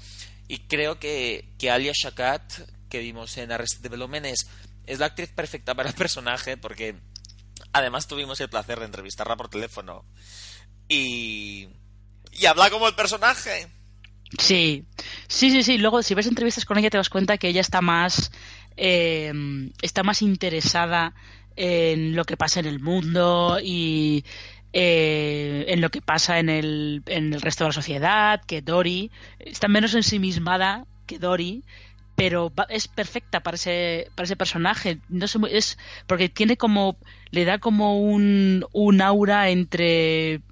y creo que, que Alia Shakat, que vimos en Arrested Development, es, es la actriz perfecta para el personaje porque además tuvimos el placer de entrevistarla por teléfono y, y habla como el personaje. Sí, sí, sí, sí. Luego, si ves entrevistas con ella, te das cuenta que ella está más, eh, está más interesada en lo que pasa en el mundo y eh, en lo que pasa en el, en el resto de la sociedad, que Dory. Está menos ensimismada que Dory, pero es perfecta para ese, para ese personaje. No sé, es porque tiene como, le da como un, un aura entre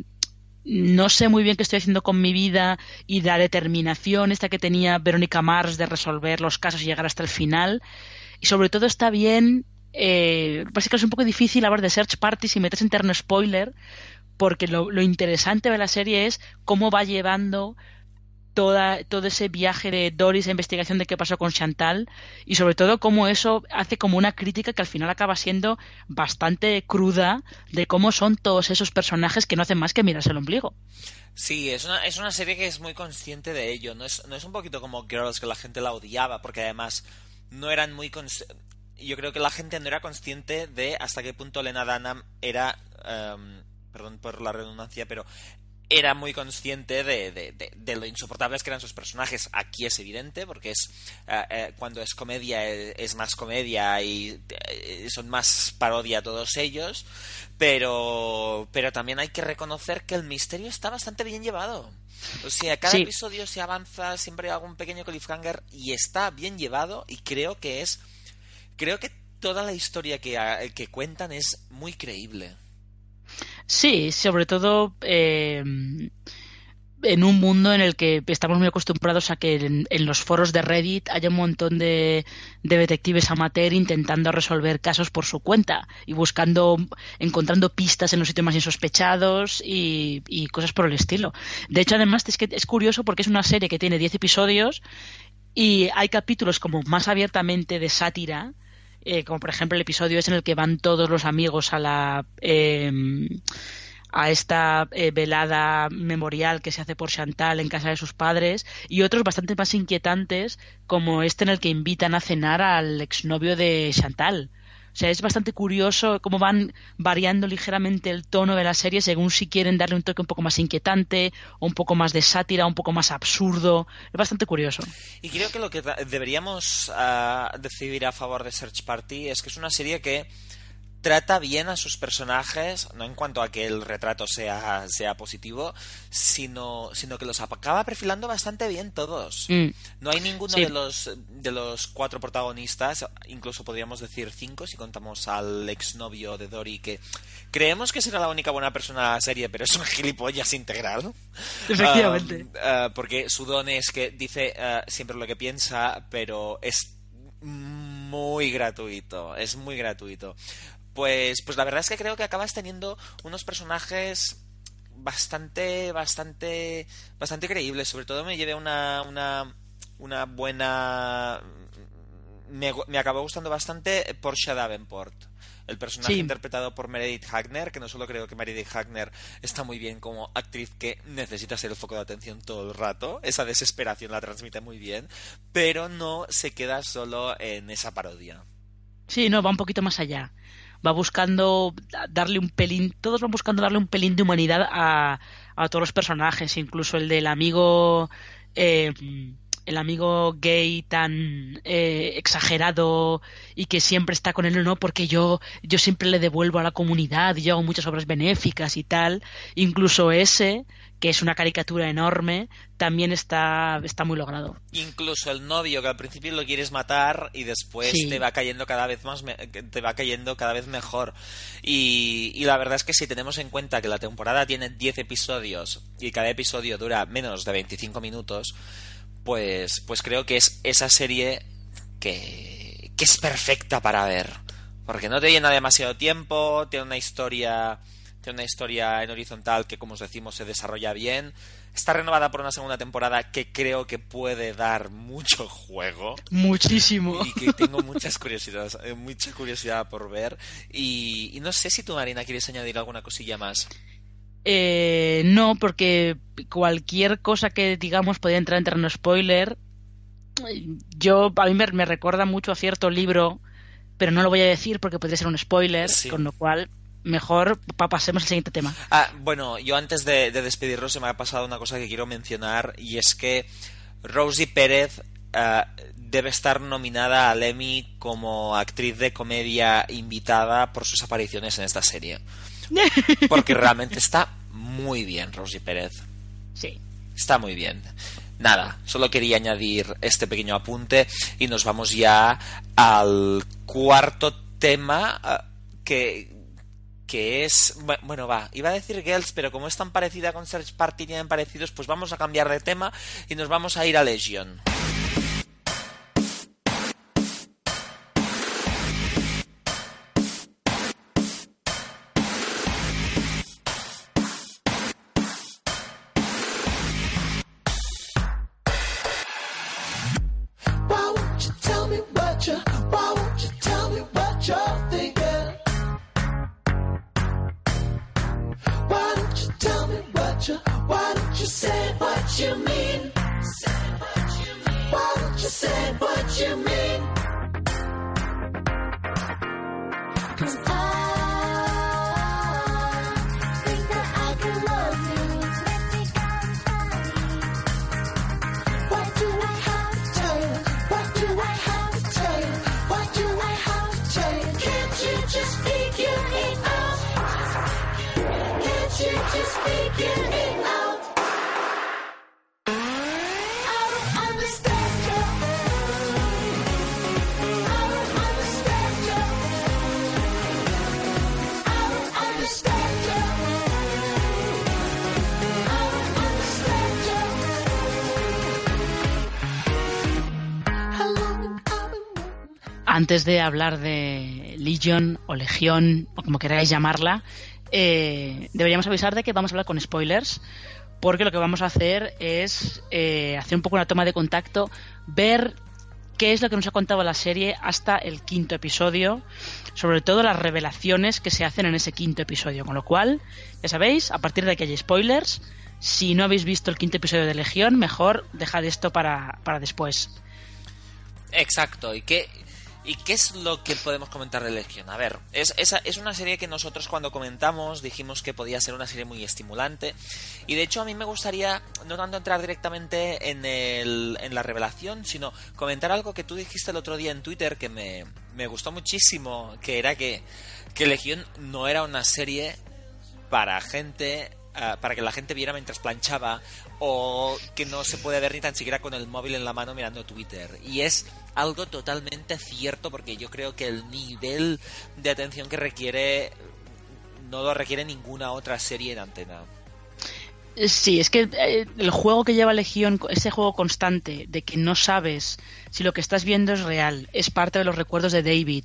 no sé muy bien qué estoy haciendo con mi vida y la determinación esta que tenía Verónica Mars de resolver los casos y llegar hasta el final. Y sobre todo está bien, eh, básicamente es un poco difícil hablar de Search Party si metes interno spoiler, porque lo, lo, interesante de la serie es cómo va llevando toda, todo ese viaje de Doris, de investigación de qué pasó con Chantal y sobre todo cómo eso hace como una crítica que al final acaba siendo bastante cruda de cómo son todos esos personajes que no hacen más que mirarse el ombligo. Sí, es una, es una serie que es muy consciente de ello. No es, no es un poquito como Girls que la gente la odiaba, porque además no eran muy Yo creo que la gente no era consciente de hasta qué punto Lena Dunham era. em, perdón por la redundancia, pero era muy consciente de, de- de- de lo insoportables que eran sus personajes. Aquí es evidente, porque es eh, eh, cuando es comedia eh, es más comedia y eh, son más parodia todos ellos, pero, pero también hay que reconocer que el misterio está bastante bien llevado. O sea, cada Sí. episodio se avanza, siempre hay algún pequeño cliffhanger y está bien llevado y creo que es... Creo que toda la historia que, que cuentan es muy creíble. Sí, sobre todo eh, en un mundo en el que estamos muy acostumbrados a que en, los foros de Reddit haya un montón de, de detectives amateur intentando resolver casos por su cuenta y buscando, encontrando pistas en los sitios más insospechados y, y cosas por el estilo. De hecho, además, es que es curioso porque es una serie que tiene 10 episodios y hay capítulos como más abiertamente de sátira, eh, como por ejemplo el episodio es en el que van todos los amigos a la eh, a esta eh, velada memorial que se hace por Chantal en casa de sus padres y otros bastante más inquietantes como este en el que invitan a cenar al exnovio de Chantal. O sea, es bastante curioso cómo van variando ligeramente el tono de la serie según si quieren darle un toque un poco más inquietante o un poco más de sátira, un poco más absurdo. Es bastante curioso. Y creo que lo que deberíamos ah, decidir a favor de Search Party es que es una serie que trata bien a sus personajes, no en cuanto a que el retrato sea, sea positivo, sino, sino que los acaba perfilando bastante bien todos. Mm. No hay ninguno Sí. de los de los cuatro protagonistas, incluso podríamos decir cinco si contamos al exnovio de Dory que creemos que será la única buena persona de la serie, pero es un gilipollas integral. Efectivamente. Um, uh, porque su don es que dice uh, siempre lo que piensa, pero es muy gratuito, es muy gratuito. Pues, pues la verdad es que creo que acabas teniendo unos personajes bastante, bastante, bastante creíbles. Sobre todo me llevé una, una, una buena. Me, me acabó gustando bastante Portia Davenport. El personaje Sí. interpretado por Meredith Hagner, que no solo creo que Meredith Hagner está muy bien como actriz que necesita ser el foco de atención todo el rato, esa desesperación la transmite muy bien, pero no se queda solo en esa parodia. Sí, no, va un poquito más allá. Va buscando darle un pelín, todos van buscando darle un pelín de humanidad a, a todos los personajes, incluso el del amigo, eh, el amigo gay tan eh, exagerado y que siempre está con él, no, porque yo, yo siempre le devuelvo a la comunidad, yo hago muchas obras benéficas y tal. Incluso ese, que es una caricatura enorme, también está, está muy logrado. Incluso el novio que al principio lo quieres matar y después Sí. te va cayendo cada vez más me- te va cayendo cada vez mejor. Y, y la verdad es que si tenemos en cuenta que la temporada tiene 10 episodios y cada episodio dura menos de 25 minutos, pues pues creo que es esa serie que que es perfecta para ver, porque no te llena demasiado tiempo, tiene una historia tiene una historia en horizontal que como os decimos se desarrolla bien. Está renovada por una segunda temporada que creo que puede dar mucho juego Muchísimo. y que tengo muchas curiosidades, eh, mucha curiosidad por ver. Y, y no sé si tú, Marina, quieres añadir alguna cosilla más. Eh, no, porque cualquier cosa que digamos podría entrar en terreno spoiler. Yo, a mí me, me recuerda mucho a cierto libro, pero no lo voy a decir porque podría ser un spoiler, Sí. con lo cual mejor pa- pasemos al siguiente tema. Ah, bueno, yo antes de, de despedirnos se me ha pasado una cosa que quiero mencionar y es que Rosie Pérez ah, debe estar nominada al Emmy como actriz de comedia invitada por sus apariciones en esta serie. Porque realmente está muy bien Rosie Pérez. Sí. Está muy bien. Nada, solo quería añadir este pequeño apunte y nos vamos ya al cuarto tema ah, que que es bu- bueno va iba a decir Girls pero como es tan parecida con Search Party tienen parecidos pues vamos a cambiar de tema y nos vamos a ir a Legion Antes de hablar de Legion o Legión, o como queráis llamarla, eh, deberíamos avisar de que vamos a hablar con spoilers, porque lo que vamos a hacer es eh, hacer un poco una toma de contacto, ver qué es lo que nos ha contado la serie hasta el quinto episodio, sobre todo las revelaciones que se hacen en ese quinto episodio. Con lo cual, ya sabéis, a partir de aquí hay spoilers. Si no habéis visto el quinto episodio de Legión, mejor dejad esto para, para después. Exacto, ¿y qué, ¿y qué es lo que podemos comentar de Legion? A ver, es, esa- es una serie que nosotros cuando comentamos dijimos que podía ser una serie muy estimulante y de hecho a mí me gustaría no tanto entrar directamente en, el, en la revelación, sino comentar algo que tú dijiste el otro día en Twitter que me, me gustó muchísimo, que era que, que Legion no era una serie para gente ah, para que la gente viera mientras planchaba o que no se puede ver ni tan siquiera con el móvil en la mano mirando Twitter y es algo totalmente cierto porque yo creo que el nivel de atención que requiere no lo requiere ninguna otra serie en antena Sí, es que eh, el juego que lleva Legión, ese juego constante de que no sabes si lo que estás viendo es real, es parte de los recuerdos de David.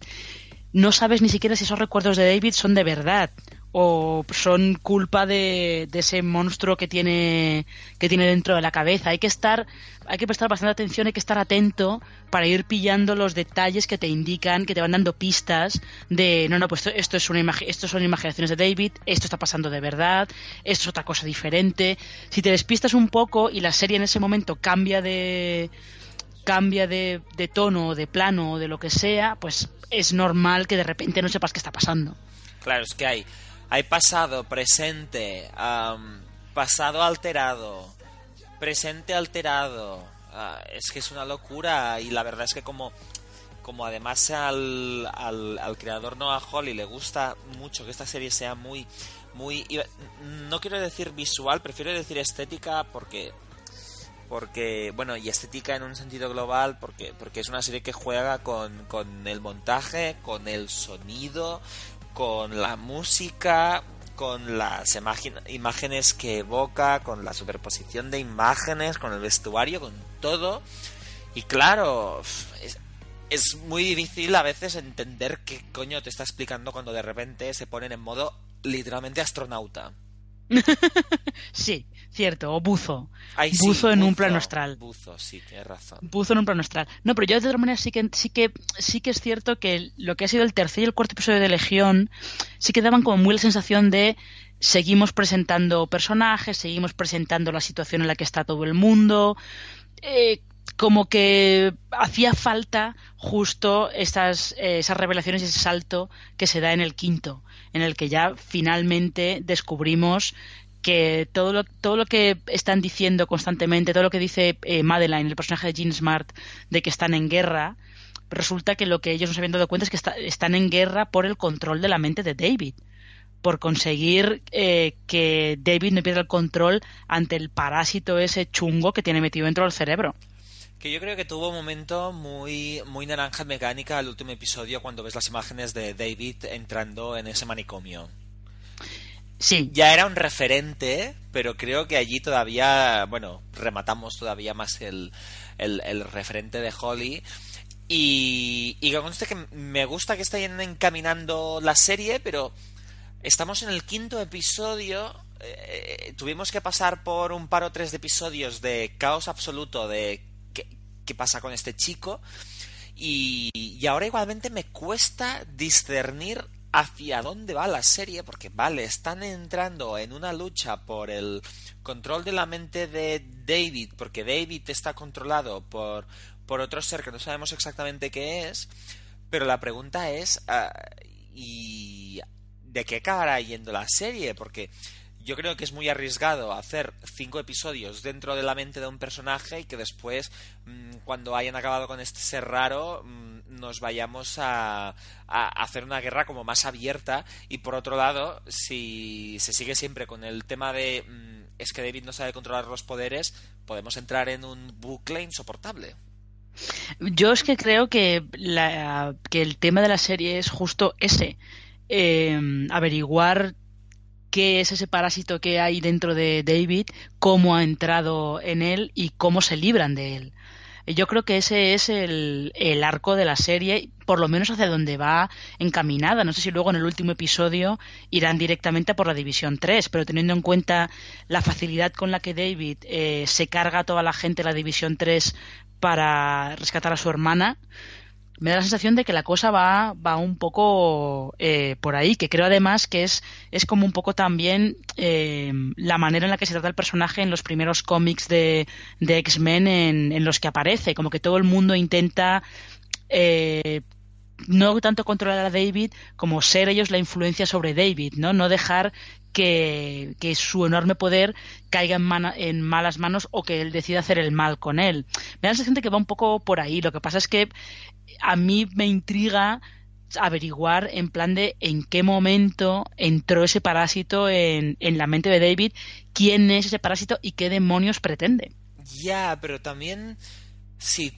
No sabes ni siquiera si esos recuerdos de David son de verdad o son culpa de, ese monstruo que tiene que tiene dentro de la cabeza. Hay que estar, hay que prestar bastante atención, hay que estar atento para ir pillando los detalles que te indican, que te van dando pistas de no, no, pues esto, esto es una esto son imaginaciones de David, esto está pasando de verdad, esto es otra cosa diferente. Si te despistas un poco y la serie en ese momento cambia de cambia de, de tono de plano o de lo que sea, pues es normal que de repente no sepas qué está pasando. Claro, es que hay, hay pasado, presente, am, pasado alterado, presente alterado. Ah, es que es una locura y la verdad es que como, como además al, al, al creador Noah Hawley le gusta mucho que esta serie sea muy, muy, no quiero decir visual, prefiero decir estética porque porque bueno y estética en un sentido global porque porque es una serie que juega con, con el montaje con el sonido con la música con las imágenes que evoca con la superposición de imágenes con el vestuario con todo. Y claro es, es muy difícil a veces entender qué coño te está explicando cuando de repente se ponen en modo literalmente astronauta. Sí, cierto, o buzo. Ay, sí, buzo en un plano astral. buzo sí tienes razón Buzo en un plano astral. No, pero yo de otra manera sí que, sí que sí que es cierto que lo que ha sido el tercer y el cuarto episodio de Legión sí que daban como muy la sensación de seguimos presentando personajes, seguimos presentando la situación en la que está todo el mundo. eh, como que hacía falta justo esas, eh, esas revelaciones y ese salto que se da en el quinto, en el que ya finalmente descubrimos que todo lo, todo lo que están diciendo constantemente, todo lo que dice eh, Madeline, el personaje de Jean Smart, de que están en guerra, resulta que lo que ellos no se habían dado cuenta es que está- están en guerra por el control de la mente de David, por conseguir eh, que David no pierda el control ante el parásito ese chungo que tiene metido dentro del cerebro. Que yo creo que tuvo un momento muy, muy naranja mecánica el último episodio cuando ves las imágenes de David entrando en ese manicomio. Sí, Ya era un referente, pero creo que allí todavía, bueno, rematamos todavía más el, el, referente de Holly. Y, y conste que me gusta que estén encaminando la serie, pero estamos en el quinto episodio. eh, tuvimos que pasar por un par o tres de episodios de caos absoluto de qué, qué pasa con este chico. Y, y ahora igualmente me cuesta discernir hacia dónde va la serie, porque vale, están entrando en una lucha por el control de la mente de David, porque David está controlado por, por otro ser que no sabemos exactamente qué es, pero la pregunta es, ah, ¿y de qué acabará yendo la serie? Porque yo creo que es muy arriesgado hacer cinco episodios dentro de la mente de un personaje y que después, mm, cuando hayan acabado con este ser raro, mm, nos vayamos a, hacer una guerra como más abierta. Y por otro lado, si se sigue siempre con el tema de mm, es que David no sabe controlar los poderes, podemos entrar en un bucle insoportable. Yo es que creo que, la- el tema de la serie es justo ese. eh, averiguar qué es ese parásito que hay dentro de David, cómo ha entrado en él y cómo se libran de él. Yo creo que ese es el, el arco de la serie, por lo menos hacia donde va encaminada. No sé si luego en el último episodio irán directamente por la División 3, pero teniendo en cuenta la facilidad con la que David eh, se carga a toda la gente de la División 3 para rescatar a su hermana, me da la sensación de que la cosa va, va un poco eh, por ahí, que creo además que es, es como un poco también eh, la manera en la que se trata el personaje en los primeros cómics de, de X-Men en, en los que aparece, como que todo el mundo intenta eh, no tanto controlar a David como ser ellos la influencia sobre David, ¿no? No dejar que, que su enorme poder caiga en, mana- en malas manos o que él decida hacer el mal con él. Me da la sensación de que va un poco por ahí. Lo que pasa es que a mí me intriga averiguar en plan de en qué momento entró ese parásito en, en la mente de David, quién es ese parásito y qué demonios pretende. Ya, pero también si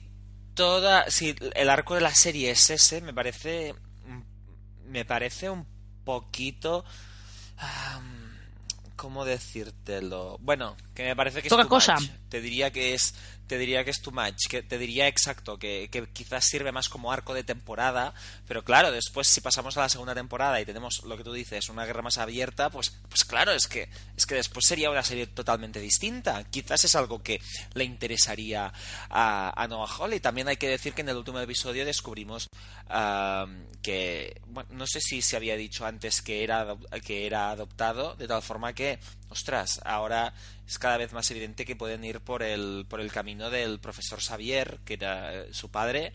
toda si el arco de la serie es ese, me parece me parece un poquito ¿cómo decírtelo? Bueno, que me parece que es too cosa. much. Te diría que es te diría que es too much, que te diría exacto, que, que quizás sirve más como arco de temporada, pero claro, después si pasamos a la segunda temporada y tenemos lo que tú dices, una guerra más abierta, pues, pues claro, es que, es que después sería una serie totalmente distinta. Quizás es algo que le interesaría a, a Noah Hawley. También hay que decir que en el último episodio descubrimos ah, que, bueno, no sé si se había dicho antes que era, que era adoptado, de tal forma que, ostras, ahora es cada vez más evidente que pueden ir por el, por el camino del profesor Xavier, que era eh, su padre,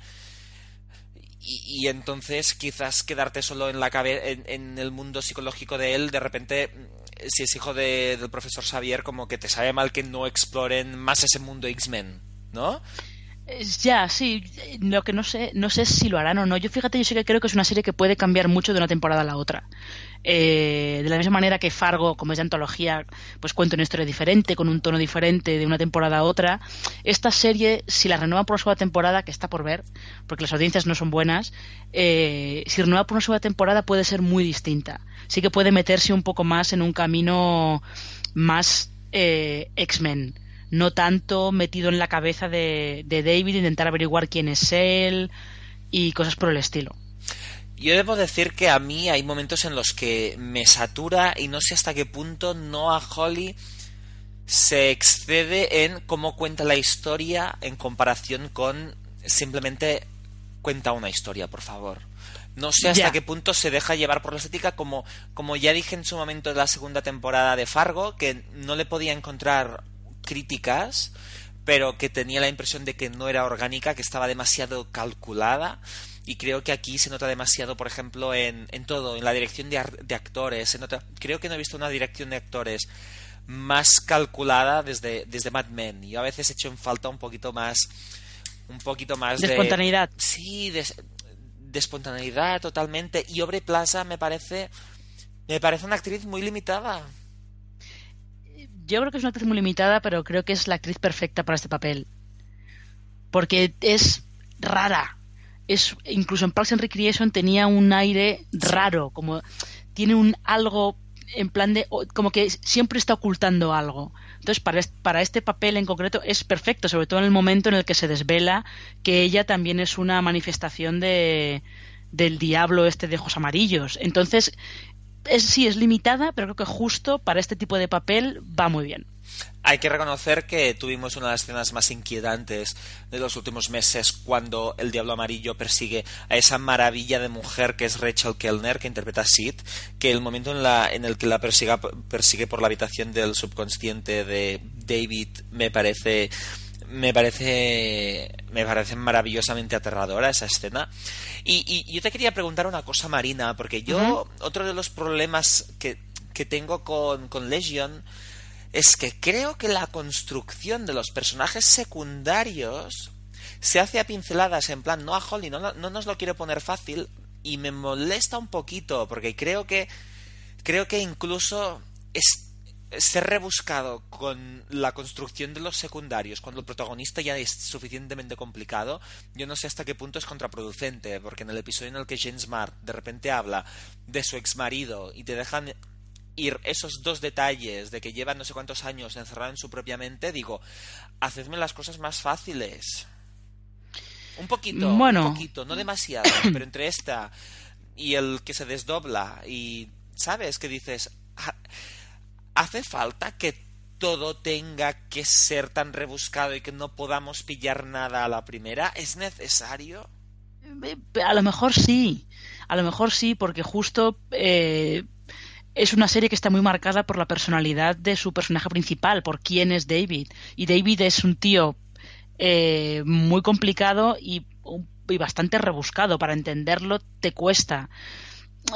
y, entonces quizás quedarte solo en la cabe en, en el mundo psicológico de él, de repente, mm, si es hijo de- del profesor Xavier, como que te sabe mal que no exploren más ese mundo X-Men, ¿no? Eh, Ya, sí, lo que no sé, no sé si lo harán o no. Yo fíjate, yo sí que creo que es una serie que puede cambiar mucho de una temporada a la otra. Eh, de la misma manera que Fargo, como es de antología, pues cuenta una historia diferente, con un tono diferente de una temporada a otra. Esta serie, si la renuevan por una segunda temporada, que está por ver, porque las audiencias no son buenas, eh, si renueva por una segunda temporada puede ser muy distinta. Sí que puede meterse un poco más en un camino más eh, X-Men no tanto metido en la cabeza de, de David, intentar averiguar quién es él y cosas por el estilo. Yo debo decir que a mí hay momentos en los que me satura y no sé hasta qué punto Noah Holly se excede en cómo cuenta la historia en comparación con simplemente cuenta una historia, por favor. No sé hasta qué punto se deja llevar por la estética, como, como ya dije en su momento de la segunda temporada de Fargo, que no le podía encontrar críticas, pero que tenía la impresión de que no era orgánica, que estaba demasiado calculada. Y creo que aquí se nota demasiado, por ejemplo, en, en todo, en la dirección de, de actores. Se nota, creo que no he visto una dirección de actores más calculada desde, desde Mad Men. Yo a veces echo en falta un poquito más. Un poquito más De de. espontaneidad. Sí, de, de espontaneidad totalmente. Y Obre Plaza me parece. Me parece una actriz muy limitada. Yo creo que es una actriz muy limitada, pero creo que es la actriz perfecta para este papel. Porque es rara. Es, incluso en Parks and Recreation tenía un aire raro, como tiene un algo en plan de como que siempre está ocultando algo. Entonces, para este, para este papel en concreto es perfecto, sobre todo en el momento en el que se desvela que ella también es una manifestación de del diablo este de ojos amarillos. Entonces, es, sí, es limitada, pero creo que justo para este tipo de papel va muy bien. Hay que reconocer que tuvimos una de las escenas más inquietantes de los últimos meses cuando el Diablo Amarillo persigue a esa maravilla de mujer que es Rachel Kellner, que interpreta a Sid, que el momento en, la, en el que la persiga- persigue por la habitación del subconsciente de David me parece me parece me parece maravillosamente aterradora esa escena. Y, y yo te quería preguntar una cosa Marina porque yo otro de los problemas que, que tengo con, con Legion es que creo que la construcción de los personajes secundarios se hace a pinceladas en plan no a Holly no, no nos lo quiero poner fácil y me molesta un poquito porque creo que creo que incluso es ser rebuscado con la construcción de los secundarios cuando el protagonista ya es suficientemente complicado, yo no sé hasta qué punto es contraproducente, porque en el episodio en el que Jane Smart de repente habla de su exmarido y te dejan ir esos dos detalles de que lleva no sé cuántos años encerrado en su propia mente, digo, hacedme las cosas más fáciles. Un poquito, Bueno. un poquito, no demasiado, pero entre esta y el que se desdobla y, ¿sabes? Que dices, "Ah, ¿hace falta que todo tenga que ser tan rebuscado y que no podamos pillar nada a la primera? ¿Es necesario? Eh, A lo mejor sí, a lo mejor sí, porque justo eh, es una serie que está muy marcada por la personalidad de su personaje principal, por quién es David. Y David es un tío eh, muy complicado y, bastante rebuscado. Para entenderlo te cuesta.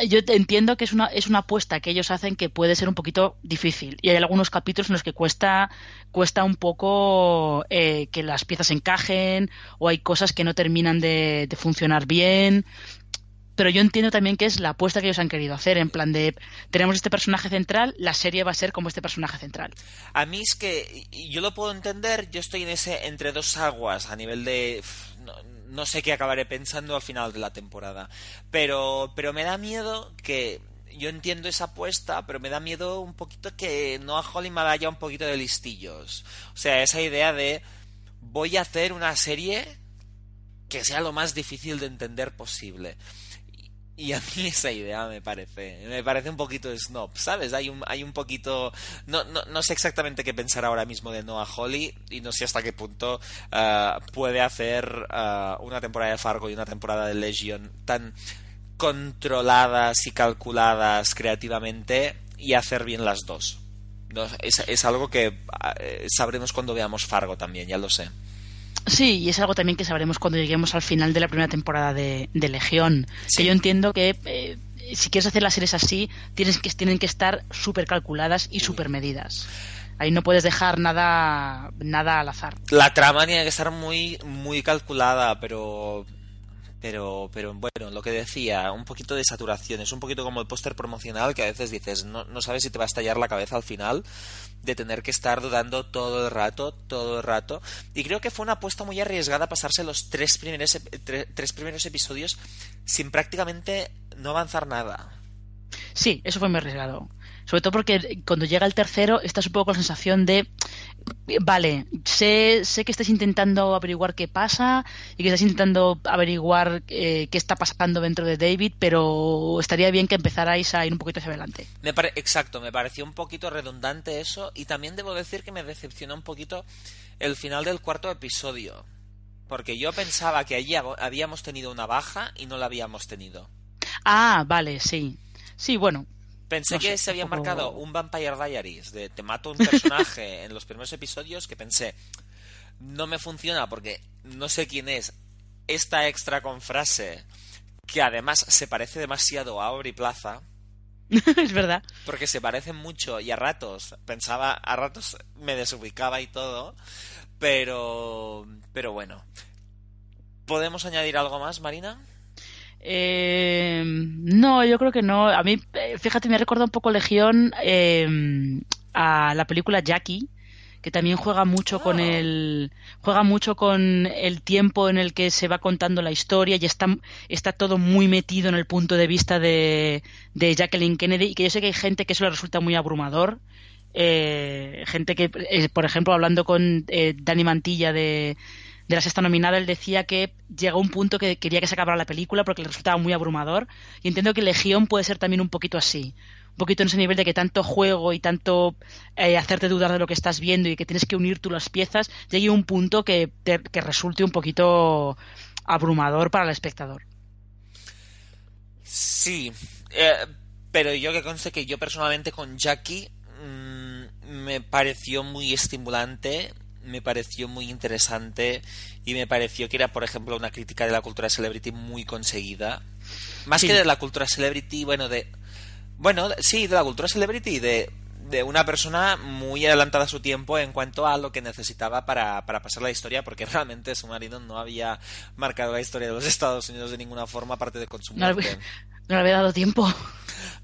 Yo entiendo que es una, es una apuesta que ellos hacen que puede ser un poquito difícil. Y hay algunos capítulos en los que cuesta, cuesta un poco eh, que las piezas encajen o hay cosas que no terminan de, de funcionar bien. Pero yo entiendo también que es la apuesta que ellos han querido hacer, en plan de tenemos este personaje central, la serie va a ser como este personaje central. A mí es que yo lo puedo entender, yo estoy en ese entre dos aguas a nivel de no, sé qué acabaré pensando al final de la temporada, pero pero me da miedo que yo entiendo esa apuesta, pero me da miedo un poquito que no a Holly me haya un poquito de listillos. O sea, esa idea de voy a hacer una serie que sea lo más difícil de entender posible. Y a mí esa idea me parece, me parece un poquito snob, ¿sabes? Hay un, hay un poquito, no, no, no sé exactamente qué pensar ahora mismo de Noah Holly y no sé hasta qué punto ah, puede hacer ah, una temporada de Fargo y una temporada de Legion tan controladas y calculadas creativamente y hacer bien las dos. Es, es algo que ah, eh, sabremos cuando veamos Fargo también, ya lo sé. Sí, y es algo también que sabremos cuando lleguemos al final de la primera temporada de, de Legión. Sí. Que yo entiendo que eh, si quieres hacer las series así, tienes que, tienen que estar súper calculadas y súper medidas. Ahí no puedes dejar nada, nada al azar. La trama tiene que estar muy, muy calculada, pero. Pero, pero bueno, lo que decía, un poquito de saturación. Es un poquito como el póster promocional que a veces dices, no, no sabes si te va a estallar la cabeza al final de tener que estar dudando todo el rato, todo el rato. Y creo que fue una apuesta muy arriesgada pasarse los tres primeros, ep- tre- tres primeros episodios sin prácticamente no avanzar nada. Sí, eso fue muy arriesgado. Sobre todo porque cuando llega el tercero estás un poco con la sensación de, vale, sé, sé que estás intentando averiguar qué pasa y que estás intentando averiguar eh, qué está pasando dentro de David, pero estaría bien que empezarais a ir un poquito hacia adelante. Me pare- Exacto, me pareció un poquito redundante eso y también debo decir que me decepcionó un poquito el final del cuarto episodio. Porque yo pensaba que allí hab- habíamos tenido una baja y no la habíamos tenido. Ah, vale, sí. Sí, bueno, Pensé No que sé, se había tampoco- marcado un Vampire Diaries de te mato un personaje en los primeros episodios que pensé no me funciona porque no sé quién es esta extra con frase que además se parece demasiado a Aubrey Plaza es verdad. porque se parecen mucho y a ratos pensaba, a ratos me desubicaba y todo, pero, pero bueno. ¿Podemos añadir algo más, Marina? Eh, no, yo creo que no. A mí, eh, fíjate, me recuerda un poco Legión eh, a la película Jackie, que también juega mucho con Ah. el juega mucho con el tiempo en el que se va contando la historia y está, está todo muy metido en el punto de vista de, de Jacqueline Kennedy y que yo sé que hay gente que eso le resulta muy abrumador. Eh, gente que, eh, por ejemplo, hablando con eh, Dani Mantilla de, de la sexta nominada, él decía que llegó un punto que quería que se acabara la película porque le resultaba muy abrumador. Y entiendo que Legión puede ser también un poquito así. un poquito en ese nivel de que tanto juego y tanto eh, hacerte dudar de lo que estás viendo y que tienes que unir tú las piezas, llegue un punto que, te- que resulte un poquito abrumador para el espectador. Sí, eh, pero yo que conste que yo personalmente con Jackie mm, me pareció muy estimulante, me pareció muy interesante y me pareció que era, por ejemplo, una crítica de la cultura celebrity muy conseguida. Más Sí. que de la cultura celebrity, bueno, de... Bueno, sí, de la cultura celebrity, de, de una persona muy adelantada a su tiempo en cuanto a lo que necesitaba para, para pasar la historia, porque realmente su marido no había marcado la historia de los Estados Unidos de ninguna forma, aparte de con su No le, muerte. no le había dado tiempo.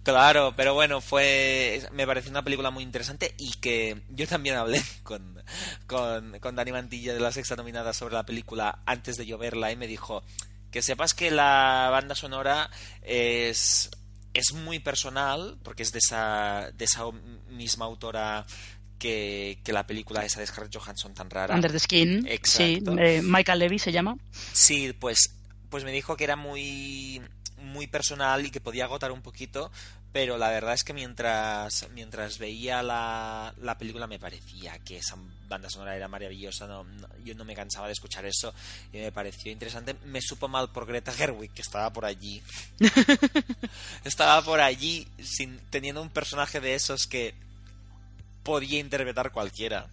Claro, pero bueno, fue me pareció una película muy interesante y que yo también hablé con, con, con Dani Mantilla de la sexta nominada sobre la película antes de yo verla y me dijo que sepas que la banda sonora es, es muy personal porque es de esa, de esa misma autora que, que la película esa de Scarlett Johansson tan rara. Under the Skin. Sí, Exacto. eh, Michael Levy se llama. Sí, pues, pues me dijo que era muy, muy personal y que podía agotar un poquito, pero la verdad es que mientras, mientras veía la, la película me parecía que esa banda sonora era maravillosa, no, no- yo no me cansaba de escuchar eso y me pareció interesante. Me supo mal por Greta Gerwig, que estaba por allí. estaba por allí sin, teniendo un personaje de esos que podía interpretar cualquiera.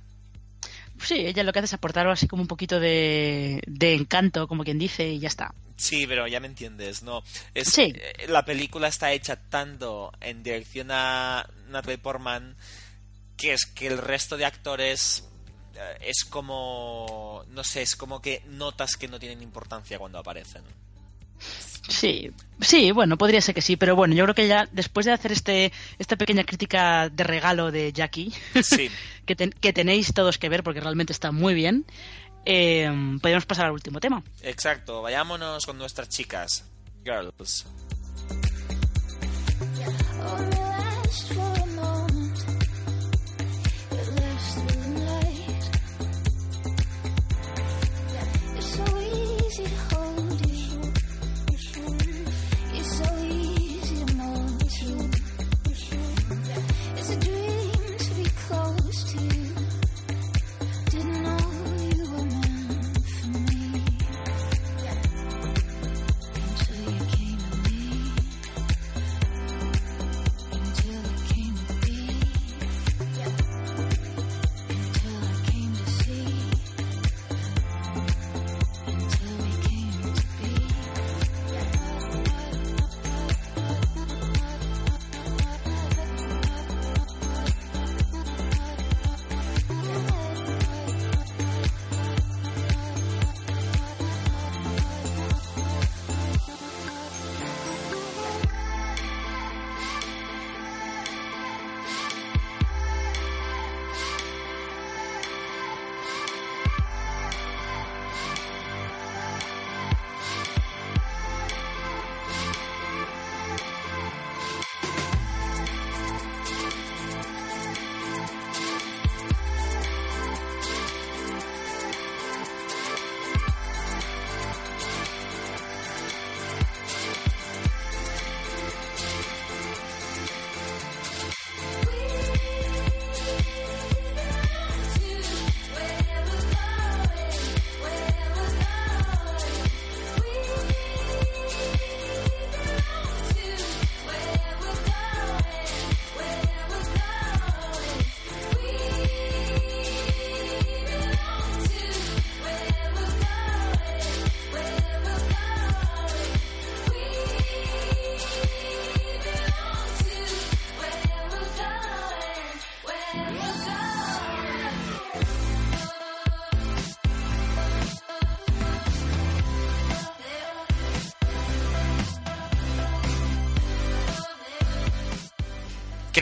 Sí, ella lo que hace es aportar así como un poquito de, de encanto, como quien dice, y ya está. Sí, pero ya me entiendes, ¿no? Es, Sí. eh, La película está hecha tanto en dirección a Natalie Portman que es que el resto de actores eh, es como... No sé, es como que notas que no tienen importancia cuando aparecen. Sí, sí, bueno, podría ser que sí, pero bueno, yo creo que ya después de hacer este esta pequeña crítica de regalo de Jackie, Sí, que, ten- que tenéis todos que ver porque realmente está muy bien, eh, podemos pasar al último tema. exacto. Vayámonos con nuestras chicas. Girls.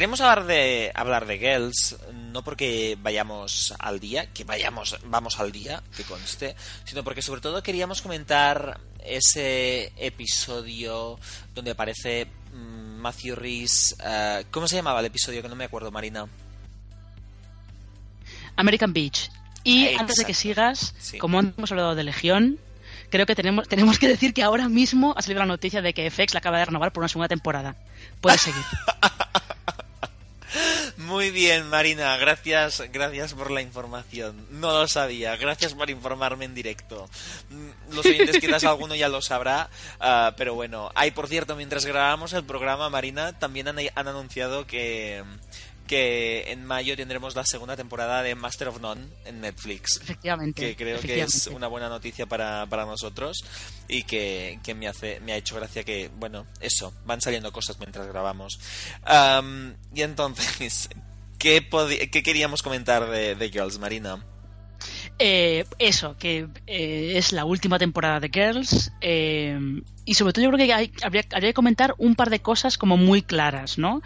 Queremos hablar de hablar de Girls, no porque vayamos al día, que vayamos, vamos al día, que conste, sino porque sobre todo queríamos comentar ese episodio donde aparece mm, Matthew Rhys. eh, ¿Cómo se llamaba el episodio? Que no me acuerdo, Marina. American Beach. Y Exacto. antes de que sigas, Sí. como hemos hablado de Legión, creo que tenemos, tenemos que decir que ahora mismo ha salido la noticia de que FX la acaba de renovar por una segunda temporada. Puedes seguir. Muy bien, Marina, gracias, gracias por la información. No lo sabía, gracias por informarme en directo. Mm, Los oyentes quizás alguno ya lo sabrá, ah, pero bueno. Hay, por cierto, mientras grabamos el programa, Marina, también han, han anunciado que, que en mayo tendremos la segunda temporada de Master of None en Netflix. Efectivamente. Que creo que es una buena noticia para, para nosotros y que, que me, hace, me ha hecho gracia que, bueno, eso, van saliendo cosas mientras grabamos. Am, y entonces, ¿qué, qué queríamos comentar de, de Girls, Marina? Eh, eso, que eh, es la última temporada de Girls. eh, y sobre todo yo creo que hay- habría, habría que comentar un par de cosas como muy claras, ¿no?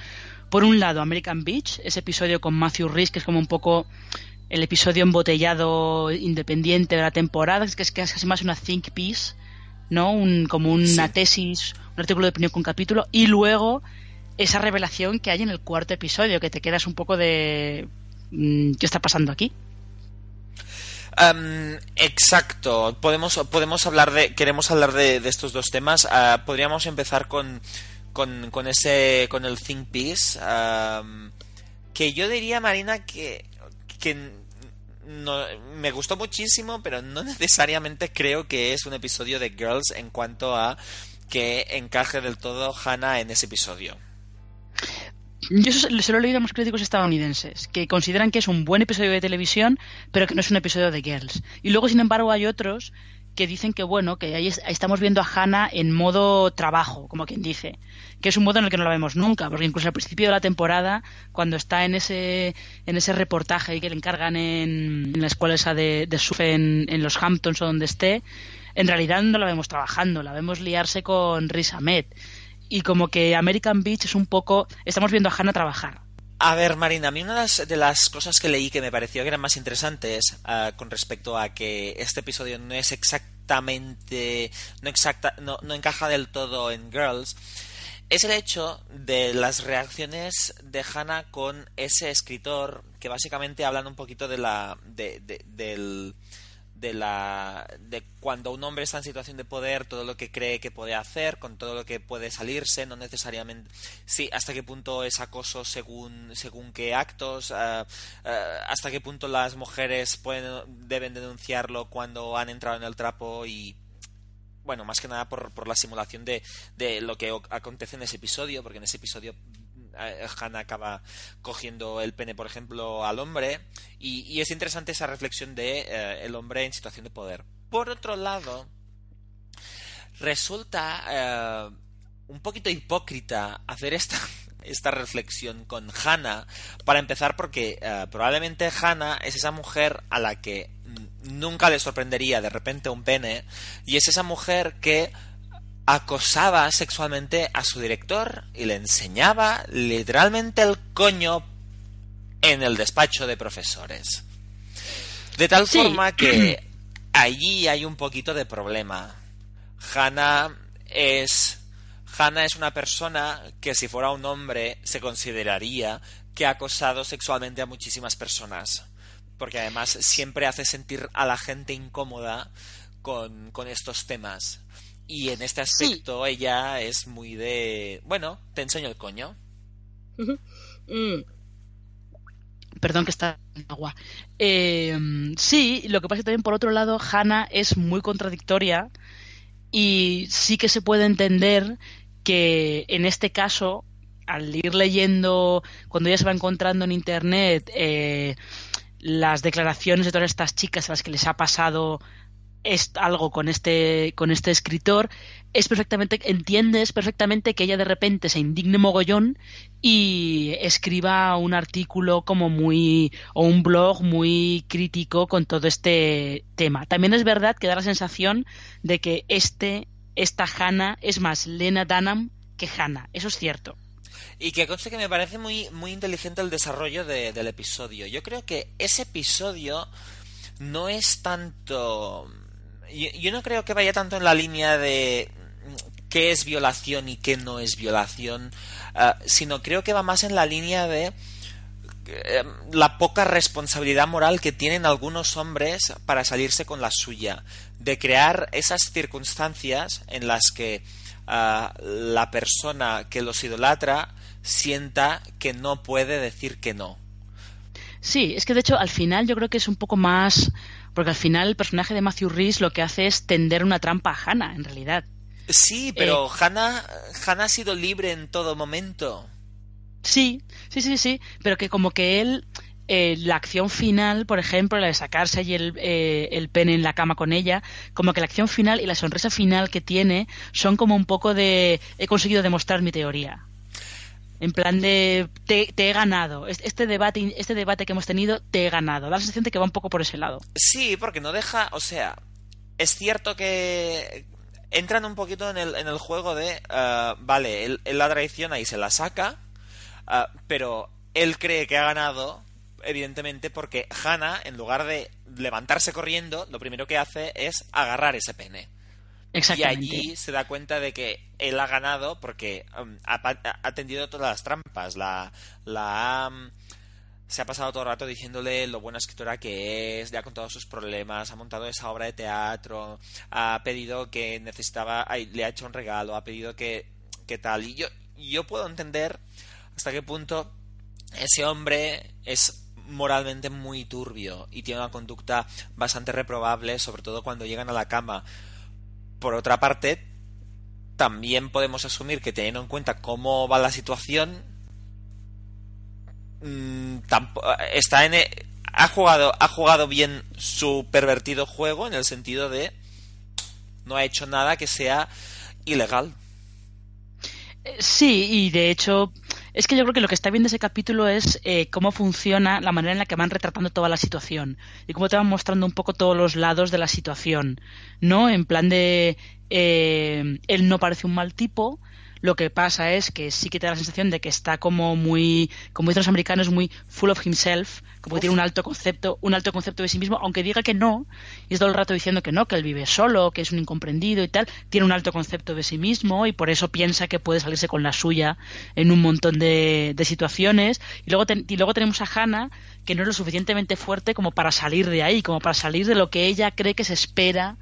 Por un lado, American Beach, ese episodio con Matthew Rhys, que es como un poco el episodio embotellado independiente de la temporada, que es que es casi más una think piece, ¿no? Un, como una Sí. tesis, un artículo de opinión con capítulo. Y luego esa revelación que hay en el cuarto episodio, que te quedas un poco de... mm, ¿Qué está pasando aquí? Am, exacto. Podemos, podemos hablar de, queremos hablar de, de estos dos temas. Ah, podríamos empezar con, con, con ese, con el think piece, que yo diría, Marina, que, que no, me gustó muchísimo, pero no necesariamente creo que es un episodio de Girls en cuanto a que encaje del todo Hannah en ese episodio. Yo se lo he leído a los críticos estadounidenses, que consideran que es un buen episodio de televisión, pero que no es un episodio de Girls. Y luego, sin embargo, hay otros que dicen que, bueno, que ahí es- ahí estamos viendo a Hannah en modo trabajo, como quien dice, que es un modo en el que no la vemos nunca, porque incluso al principio de la temporada, cuando está en ese, en ese reportaje que le encargan en, en la escuela esa de, de en los Hamptons o donde esté, en realidad no la vemos trabajando, la vemos liarse con Riz Ahmed. Y como que American Beach es un poco. Estamos viendo a Hannah trabajar. A ver, Marina, a mí una de las, de las cosas que leí que me pareció que eran más interesantes ah, con respecto a que este episodio no es exactamente. no, exacta, no, no encaja del todo en Girls. Es el hecho de las reacciones de Hannah con ese escritor que básicamente hablan un poquito de la. de, de- del de la de cuando un hombre está en situación de poder todo lo que cree que puede hacer con todo lo que puede salirse no necesariamente sí hasta qué punto es acoso según según qué actos ah, hasta qué punto las mujeres pueden deben denunciarlo cuando han entrado en el trapo y bueno, más que nada por, por la simulación de, de lo que acontece en ese episodio, porque en ese episodio eh, Hannah acaba cogiendo el pene, por ejemplo, al hombre, y, es interesante esa reflexión de eh, el hombre en situación de poder. Por otro lado, resulta eh, un poquito hipócrita hacer esta, esta reflexión con Hannah, para empezar porque probablemente Hannah es esa mujer a la que nunca le sorprendería de repente un pene, y es esa mujer que acosaba sexualmente a su director y le enseñaba literalmente el coño en el despacho de profesores. De tal Sí. forma que allí hay un poquito de problema. Hannah es Hannah es una persona que si fuera un hombre se consideraría que ha acosado sexualmente a muchísimas personas. Porque además siempre hace sentir a la gente incómoda con, con estos temas. Y en este aspecto ella es muy de... Bueno, te enseño el coño. Perdón que está en agua. Eh, sí, lo que pasa es que también por otro lado Hannah es muy contradictoria y sí que se puede entender que en este caso, al ir leyendo, cuando ella se va encontrando en internet eh, las declaraciones de todas estas chicas a las que les ha pasado es algo con este con este escritor es perfectamente entiendes perfectamente que ella de repente se indigne mogollón y escriba un artículo como muy o un blog muy crítico con todo este tema también es verdad que da la sensación de que este esta Hannah es más Lena Dunham que Hannah eso es cierto Y que conste que me parece muy, muy inteligente el desarrollo de- del episodio. Yo creo que ese episodio no es tanto... Yo, yo no creo que vaya tanto en la línea de qué es violación y qué no es violación, ah, sino creo que va más en la línea de eh, la poca responsabilidad moral que tienen algunos hombres para salirse con la suya, de crear esas circunstancias en las que ah, la persona que los idolatra sienta que no puede decir que no. Sí, es que de hecho al final yo creo que es un poco más. Porque al final el personaje de Matthew Rhys lo que hace es tender una trampa a Hannah, en realidad. Sí, pero Hannah, Hannah ha sido libre en todo momento. Sí, sí, sí, sí, pero que como que él, eh, la acción final, por ejemplo, la de sacarse allí el, eh, el pene en la cama con ella, como que la acción final y la sonrisa final que tiene son como un poco de he conseguido demostrar mi teoría. En plan de te, he ganado. Este debate, este debate que hemos tenido, te he ganado. Da la sensación de que va un poco por ese lado. Sí, porque no deja, o sea, es cierto que entran un poquito en el, en el juego de, eh, vale, él, él la traiciona y se la saca, eh, pero él cree que ha ganado, evidentemente, porque Hannah, en lugar de levantarse corriendo, lo primero que hace es agarrar ese pene. Y allí se da cuenta de que él ha ganado porque um, ha, ha tendido todas las trampas. La, la ha, um, se ha pasado todo el rato diciéndole lo buena escritora que es, ya con todos sus problemas, ha montado esa obra de teatro, ha pedido que necesitaba, le ha hecho un regalo, ha pedido que, que tal. Y yo, yo puedo entender hasta qué punto ese hombre es moralmente muy turbio y tiene una conducta bastante reprobable, sobre todo cuando llegan a la cama. Por otra parte, también podemos asumir que teniendo en cuenta cómo va la situación, mm, está en e- ha jugado ha jugado bien su pervertido juego en el sentido de no ha hecho nada que sea ilegal. Eh, Sí, y de hecho, es que yo creo que lo que está bien ese capítulo es eh, cómo funciona la manera en la que van retratando toda la situación y cómo te van mostrando un poco todos los lados de la situación, ¿no? En plan de, eh, él no parece un mal tipo, lo que pasa es que sí que te da la sensación de que está como muy, como dicen los americanos, muy full of himself, como que tiene un alto concepto, un alto concepto de sí mismo, aunque diga que no, y es todo el rato diciendo que no, que él vive solo, que es un incomprendido y tal, tiene un alto concepto de sí mismo y por eso piensa que puede salirse con la suya en un montón de, de situaciones. Y luego, ten- y luego tenemos a Hannah, que no es lo suficientemente fuerte como para salir de ahí, como para salir de lo que ella cree que se espera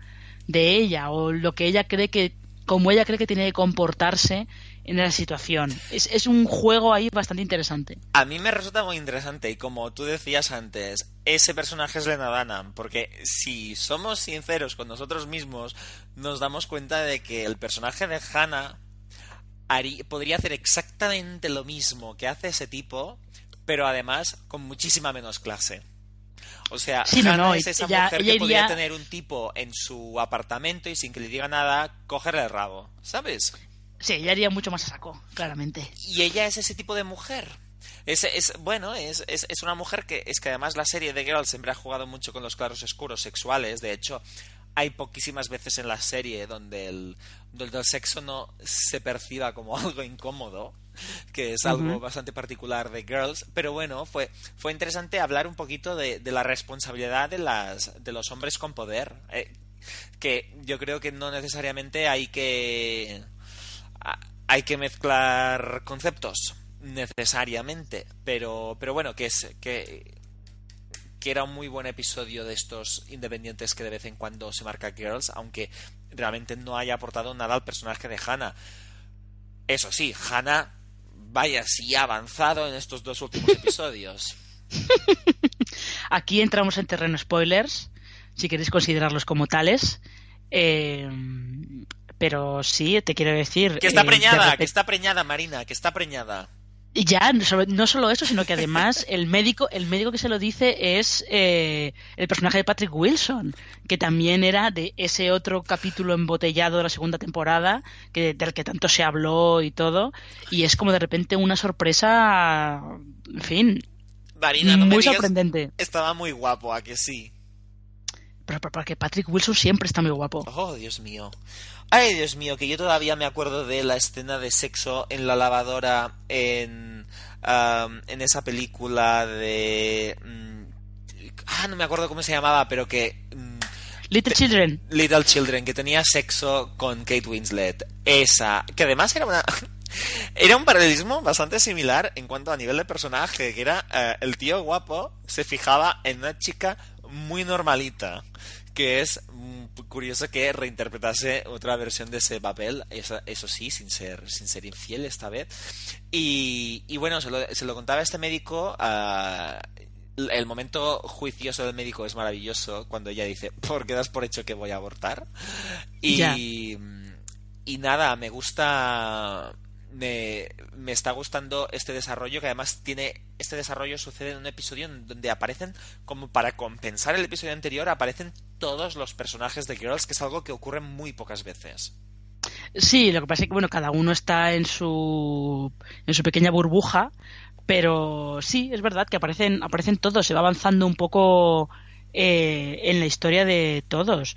de ella o lo que ella cree que como ella cree que tiene que comportarse en esa situación. Es, un juego ahí bastante interesante. A mí me resulta muy interesante y como tú decías antes, ese personaje es Lena Dunham, porque si somos sinceros con nosotros mismos, nos damos cuenta de que el personaje de Hannah podría hacer exactamente lo mismo que hace ese tipo, pero además con muchísima menos clase. O sea, Sí, no, es esa ella- mujer ella que podría iría- tener un tipo en su apartamento y sin que le diga nada, cogerle el rabo, ¿sabes? Sí, ella haría mucho más a saco, claramente. Y ella es ese tipo de mujer. Es, es bueno, es, es, es una mujer que es que además la serie de Girls siempre ha jugado mucho con los claros oscuros sexuales. De hecho, hay poquísimas veces en la serie donde el, donde el sexo no se perciba como algo incómodo, que es algo bastante particular de Girls. Pero bueno, fue, fue interesante hablar un poquito de, de la responsabilidad de, las, de los hombres con poder. eh, que yo creo que no necesariamente hay que hay que mezclar conceptos necesariamente pero pero bueno que es que que era un muy buen episodio de estos independientes que de vez en cuando se marca Girls aunque realmente no haya aportado nada al personaje de Hannah eso sí Hannah vaya si ha avanzado en estos dos últimos episodios Aquí entramos en terreno spoilers, si queréis considerarlos como tales. Eh, pero sí, te quiero decir. que está eh, preñada repente- que está preñada Marina que está preñada Y ya, no solo, eso, sino que además el médico, el médico que se lo dice es eh, el personaje de Patrick Wilson, que también era de ese otro capítulo embotellado de la segunda temporada, que, del que tanto se habló y todo, y es como de repente una sorpresa, en fin, Marina no me muy digas- sorprendente. estaba muy guapo a que sí Pero, pero porque Patrick Wilson siempre está muy guapo. Oh, Dios mío. Ay, Dios mío, que yo todavía me acuerdo de la escena de sexo en la lavadora en, en esa película de... mm, ah, no me acuerdo cómo se llamaba, pero que... mm, Little Children. Little Children, que tenía sexo con Kate Winslet. Esa, que además era una... Era un paralelismo bastante similar en cuanto a nivel de personaje, que era eh, el tío guapo se fijaba en una chica muy normalita, que es curioso que reinterpretase otra versión de ese papel, eso, eso sí, sin ser, sin ser infiel esta vez. Y, y bueno, se lo, se lo contaba este médico. ah, el momento juicioso del médico es maravilloso cuando ella dice, ¿por qué das por hecho que voy a abortar? Y, y nada, me gusta. Me, me está gustando este desarrollo que además tiene. Este desarrollo sucede en un episodio en donde aparecen, como para compensar el episodio anterior, aparecen todos los personajes de Girls, que es algo que ocurre muy pocas veces. Sí, lo que pasa es que bueno, cada uno está en su en su pequeña burbuja, pero sí, es verdad que aparecen aparecen todos, se va avanzando un poco eh, en la historia de todos.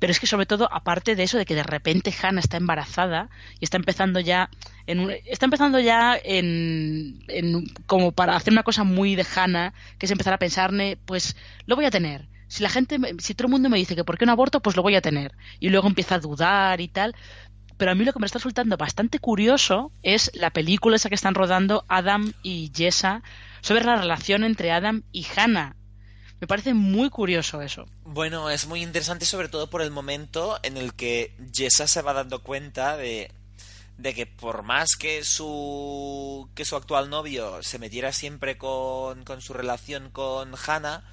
Pero es que sobre todo, aparte de eso, de que de repente Hannah está embarazada y está empezando ya en está empezando ya en, en como para hacer una cosa muy de Hannah, que es empezar a pensarme, pues lo voy a tener. Si la gente, si todo el mundo me dice que por qué un aborto, pues lo voy a tener. Y luego empieza a dudar y tal. Pero a mí lo que me está resultando bastante curioso es la película esa que están rodando Adam y Jessa sobre la relación entre Adam y Hannah. Me parece muy curioso eso. Bueno, es muy interesante sobre todo por el momento en el que Jessa se va dando cuenta de, de que por más que su, que su actual novio se metiera siempre con, con su relación con Hannah,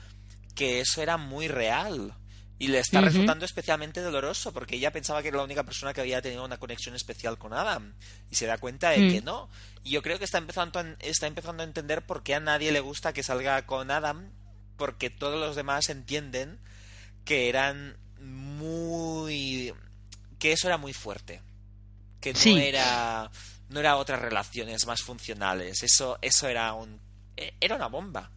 que eso era muy real. Y le está resultando especialmente doloroso porque ella pensaba que era la única persona que había tenido una conexión especial con Adam. Y se da cuenta de Mm. que no. Y yo creo que está empezando, a, está empezando a entender por qué a nadie le gusta que salga con Adam. Porque todos los demás entienden que eran muy. que eso era muy fuerte. Que no Sí. era. no era otras relaciones más funcionales. Eso, eso era un. eh, era una bomba.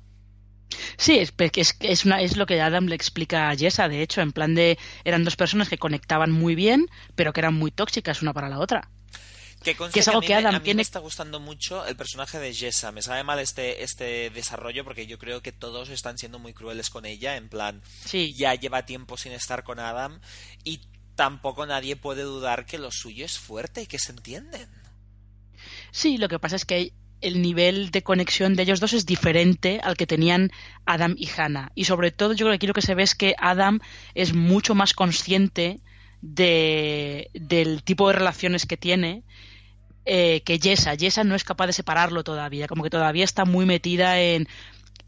Sí, es, que es, que es, una, es lo que Adam le explica a Jessa, de hecho, en plan de eran dos personas que conectaban muy bien, pero que eran muy tóxicas una para la otra. Que, Que es algo a mí que Adam a mí tiene- me está gustando mucho el personaje de Jessa. Me sabe mal este, este desarrollo porque yo creo que todos están siendo muy crueles con ella. En plan, Sí, ya lleva tiempo sin estar con Adam y tampoco nadie puede dudar que lo suyo es fuerte y que se entienden. Sí, lo que pasa es que el nivel de conexión de ellos dos es diferente al que tenían Adam y Hannah. Y sobre todo, yo creo que aquí lo que se ve es que Adam es mucho más consciente de, del tipo de relaciones que tiene eh, que Jessa. Jessa no es capaz de separarlo todavía, como que todavía está muy metida en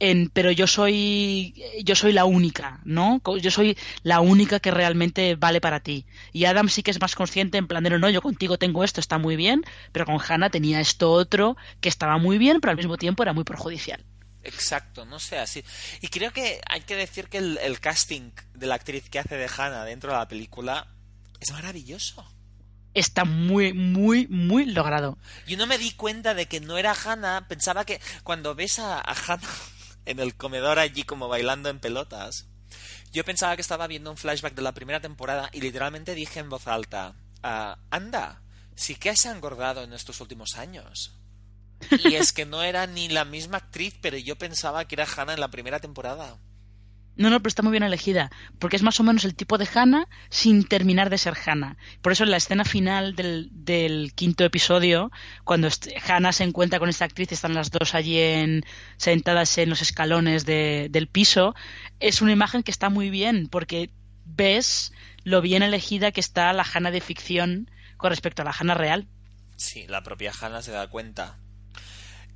en, pero yo soy yo soy la única, ¿no? Yo soy la única que realmente vale para ti. Y Adam sí que es más consciente en plan de no, no, yo contigo tengo esto, está muy bien, pero con Hannah tenía esto otro que estaba muy bien, pero al mismo tiempo era muy perjudicial. Exacto, no sé así. Y creo que hay que decir que el, el casting de la actriz que hace de Hannah dentro de la película es maravilloso. Está muy, muy, muy logrado. Yo no me di cuenta de que no era Hannah. Pensaba que cuando ves a, a Hannah en el comedor allí como bailando en pelotas, yo pensaba que estaba viendo un flashback de la primera temporada y literalmente dije en voz alta, "Ah, anda, sí que se ha engordado en estos últimos años. Y es que no era ni la misma actriz, pero yo pensaba que era Hannah en la primera temporada. No, no, pero está muy bien elegida, porque es más o menos el tipo de Hannah sin terminar de ser Hannah. Por eso en la escena final del, del quinto episodio, cuando Hannah se encuentra con esta actriz, están las dos allí en, sentadas en los escalones de- del piso, es una imagen que está muy bien, porque ves lo bien elegida que está la Hannah de ficción con respecto a la Hannah real. Sí, la propia Hannah se da cuenta.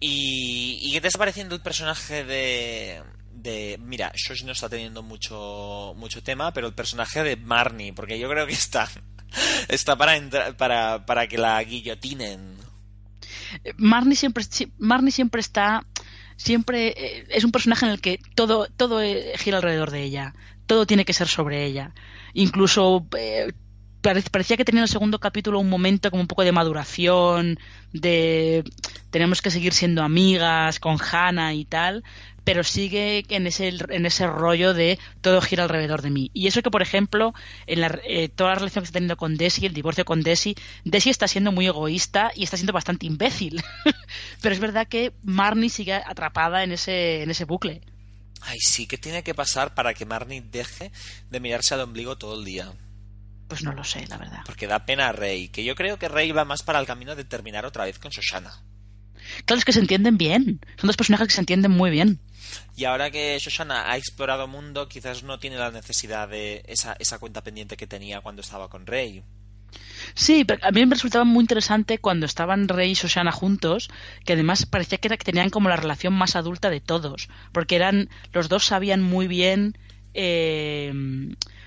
¿Y, y qué te está pareciendo el personaje de, de... Mira, Shosh no está teniendo mucho, mucho tema, pero el personaje de Marnie, porque yo creo que está, está para, para, para que la guillotinen. Eh, Marnie siempre, siempre está, siempre eh, es un personaje en el que todo, todo eh, gira alrededor de ella, todo tiene que ser sobre ella. Incluso pare- parecía que tenía en el segundo capítulo un momento como un poco de maduración, de tenemos que seguir siendo amigas con Hannah y tal, pero sigue en ese, en ese rollo de todo gira alrededor de mí. Y eso que, por ejemplo, en la, eh, toda la relación que está teniendo con Desi, el divorcio con Desi, Desi está siendo muy egoísta y está siendo bastante imbécil. pero es verdad que Marnie sigue atrapada en ese, en ese bucle. Ay, sí, ¿qué tiene que pasar para que Marnie deje de mirarse al ombligo todo el día? Pues no lo sé, la verdad. Porque da pena a Rey, que yo creo que Rey va más para el camino de terminar otra vez con Shoshana. Claro, es que se entienden bien. Son dos personajes que se entienden muy bien. Y ahora que Shoshana ha explorado mundo, quizás no tiene la necesidad de esa, esa cuenta pendiente que tenía cuando estaba con Rey. Sí, pero a mí me resultaba muy interesante cuando estaban Rey y Shoshana juntos, que además parecía que, era- que tenían como la relación más adulta de todos, porque eran los dos sabían muy bien eh,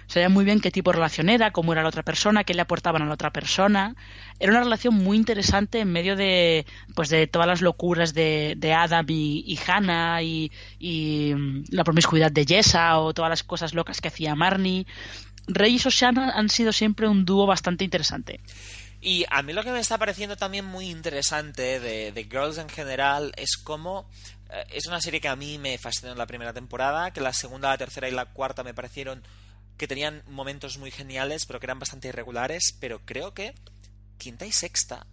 sabían muy bien qué tipo de relación era, cómo era la otra persona, qué le aportaban a la otra persona. Era una relación muy interesante en medio de pues de todas las locuras de, de Adam y, Hannah y, y, mm, la promiscuidad de Jessa o todas las cosas locas que hacía Marnie. Rey y Shoshana han sido siempre un dúo bastante interesante. Y a mí lo que me está pareciendo también muy interesante de, de Girls en general es cómo eh, es una serie que a mí me fascinó en la primera temporada, que la segunda, la tercera y la cuarta me parecieron que tenían momentos muy geniales, pero que eran bastante irregulares, pero creo que quinta y sexta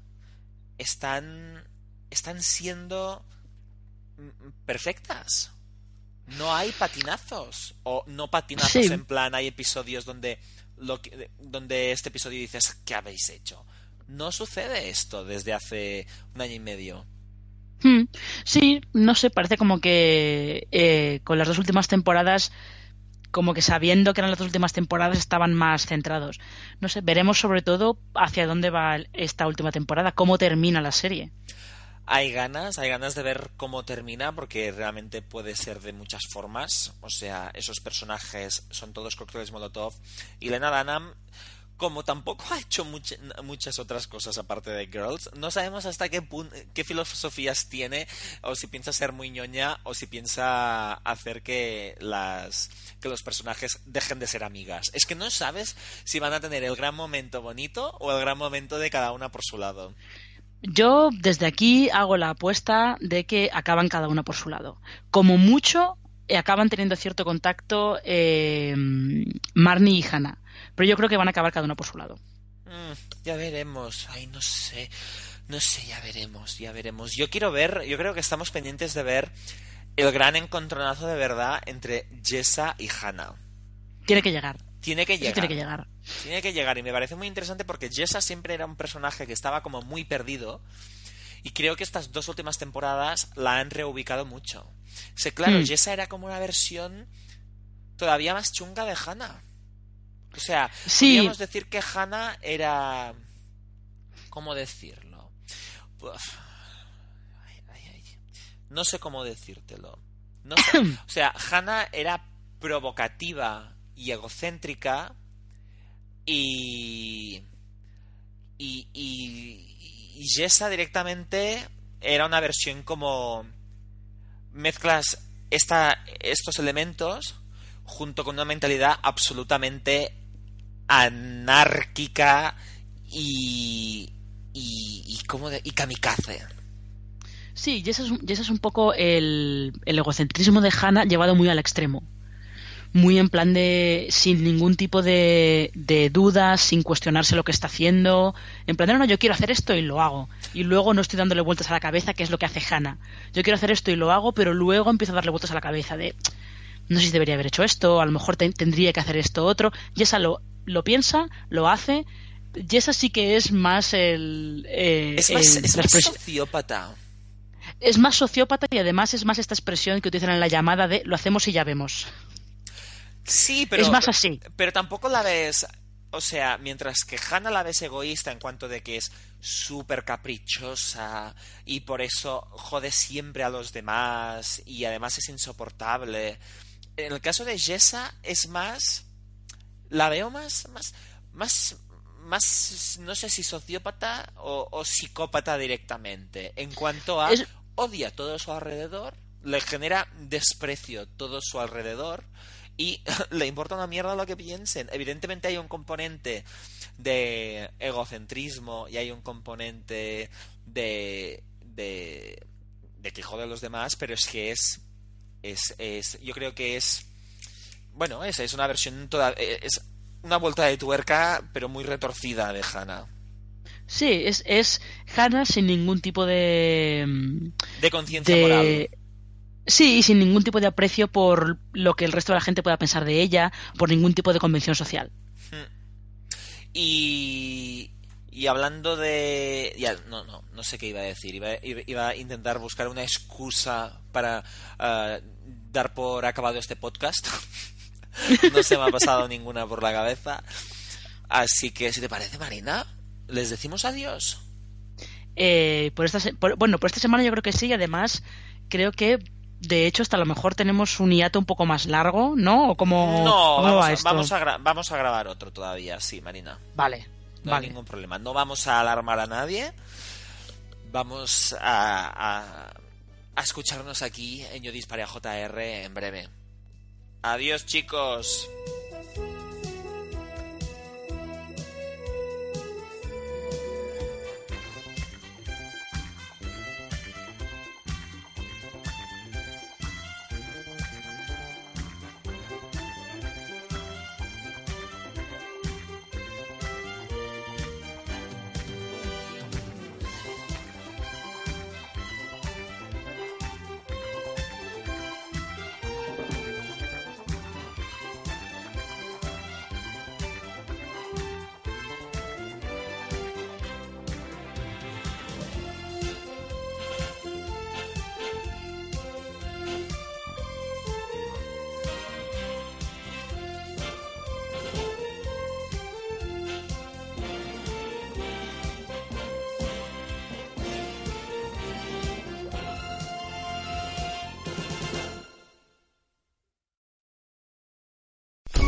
están están siendo mm, perfectas. No hay patinazos o no patinazos Sí. en plan hay episodios donde lo que- donde este episodio dices ¿qué habéis hecho? No sucede esto desde hace un año y medio. Hmm, Sí, no sé, parece como que eh, con las dos últimas temporadas, como que sabiendo que eran las dos últimas temporadas, estaban más centrados. No sé, veremos sobre todo hacia dónde va esta última temporada, cómo termina la serie. Hay ganas, hay ganas de ver cómo termina porque realmente puede ser de muchas formas. O sea, esos personajes son todos cócteles Molotov. Y Lena Dunham, como tampoco ha hecho much- muchas otras cosas aparte de Girls, no sabemos hasta qué qué filosofías tiene o si piensa ser muy ñoña o si piensa hacer que las que los personajes dejen de ser amigas. Es que no sabes si van a tener el gran momento bonito o el gran momento de cada una por su lado. Yo desde aquí hago la apuesta de que acaban cada una por su lado. Como mucho, eh, acaban teniendo cierto contacto eh, Marnie y Hannah. Pero yo creo que van a acabar cada una por su lado. Mm, ya veremos. Ay, no sé. No sé, ya veremos, ya veremos. Yo quiero ver, yo creo que estamos pendientes de ver el gran encontronazo de verdad entre Jessa y Hannah. Tiene que llegar. Tiene que llegar. tiene que llegar. Tiene que llegar y me parece muy interesante porque Jessa siempre era un personaje que estaba como muy perdido y creo que estas dos últimas temporadas la han reubicado mucho. sé claro, Mm. Jessa era como una versión todavía más chunga de Hannah. O sea, Sí. podríamos decir que Hannah era... ¿Cómo decirlo? Uf. Ay, ay, ay. No sé cómo decírtelo. No sé. O sea, Hannah era provocativa y egocéntrica y... Y, y, y Jessa directamente era una versión como mezclas esta, estos elementos junto con una mentalidad absolutamente anárquica y y, y, ¿cómo de- y kamikaze. Sí, y ese es, un- y ese es un poco el, el egocentrismo de Hannah llevado muy al extremo. Muy en plan de sin ningún tipo de, de dudas, sin cuestionarse lo que está haciendo. En plan de, no, no, yo quiero hacer esto y lo hago. Y luego no estoy dándole vueltas a la cabeza, que es lo que hace Hannah. Yo quiero hacer esto y lo hago, pero luego empiezo a darle vueltas a la cabeza de, no sé si debería haber hecho esto, a lo mejor te- tendría que hacer esto otro. Y esa lo, lo piensa, lo hace. Y esa sí que es más el... eh, Es más, el- es más sociópata. es más sociópata y además es más esta expresión que utilizan en la llamada de lo hacemos y ya vemos. Sí, pero. Es más así. Pero tampoco la ves. O sea, mientras que Hannah la ves egoísta en cuanto de que es súper caprichosa y por eso jode siempre a los demás y además es insoportable. En el caso de Jessa es más. La veo más. más. más. más. no sé si sociópata o, o psicópata directamente. En cuanto a. Es- odia todo su alrededor, le genera desprecio todo su alrededor y le importa una mierda lo que piensen. Evidentemente hay un componente de egocentrismo y hay un componente de de, de que jode a los demás, pero es que es es, es yo creo que es bueno, es, es una versión toda es una vuelta de tuerca pero muy retorcida de Hannah. Sí, es, es Hannah sin ningún tipo de... De conciencia moral. Sí, y sin ningún tipo de aprecio por lo que el resto de la gente pueda pensar de ella, por ningún tipo de convención social. Y, Y hablando de... Ya, no, no, no sé qué iba a decir. Iba, iba- a intentar buscar una excusa para ah, dar por acabado este podcast. no se me ha pasado ninguna por la cabeza. Así que, si te parece, Marina, les decimos adiós. Eh, por esta por- bueno, por esta semana yo creo que sí, y además creo que de hecho hasta a lo mejor tenemos un hiato un poco más largo, ¿no? ¿O cómo, No, cómo vamos va a, esto? vamos, a vamos a grabar otro todavía, sí, Marina. Vale, No vale. hay ningún problema. No vamos a alarmar a nadie. Vamos a, a, a escucharnos aquí en Yo Disparé a JR en breve. Adiós, chicos.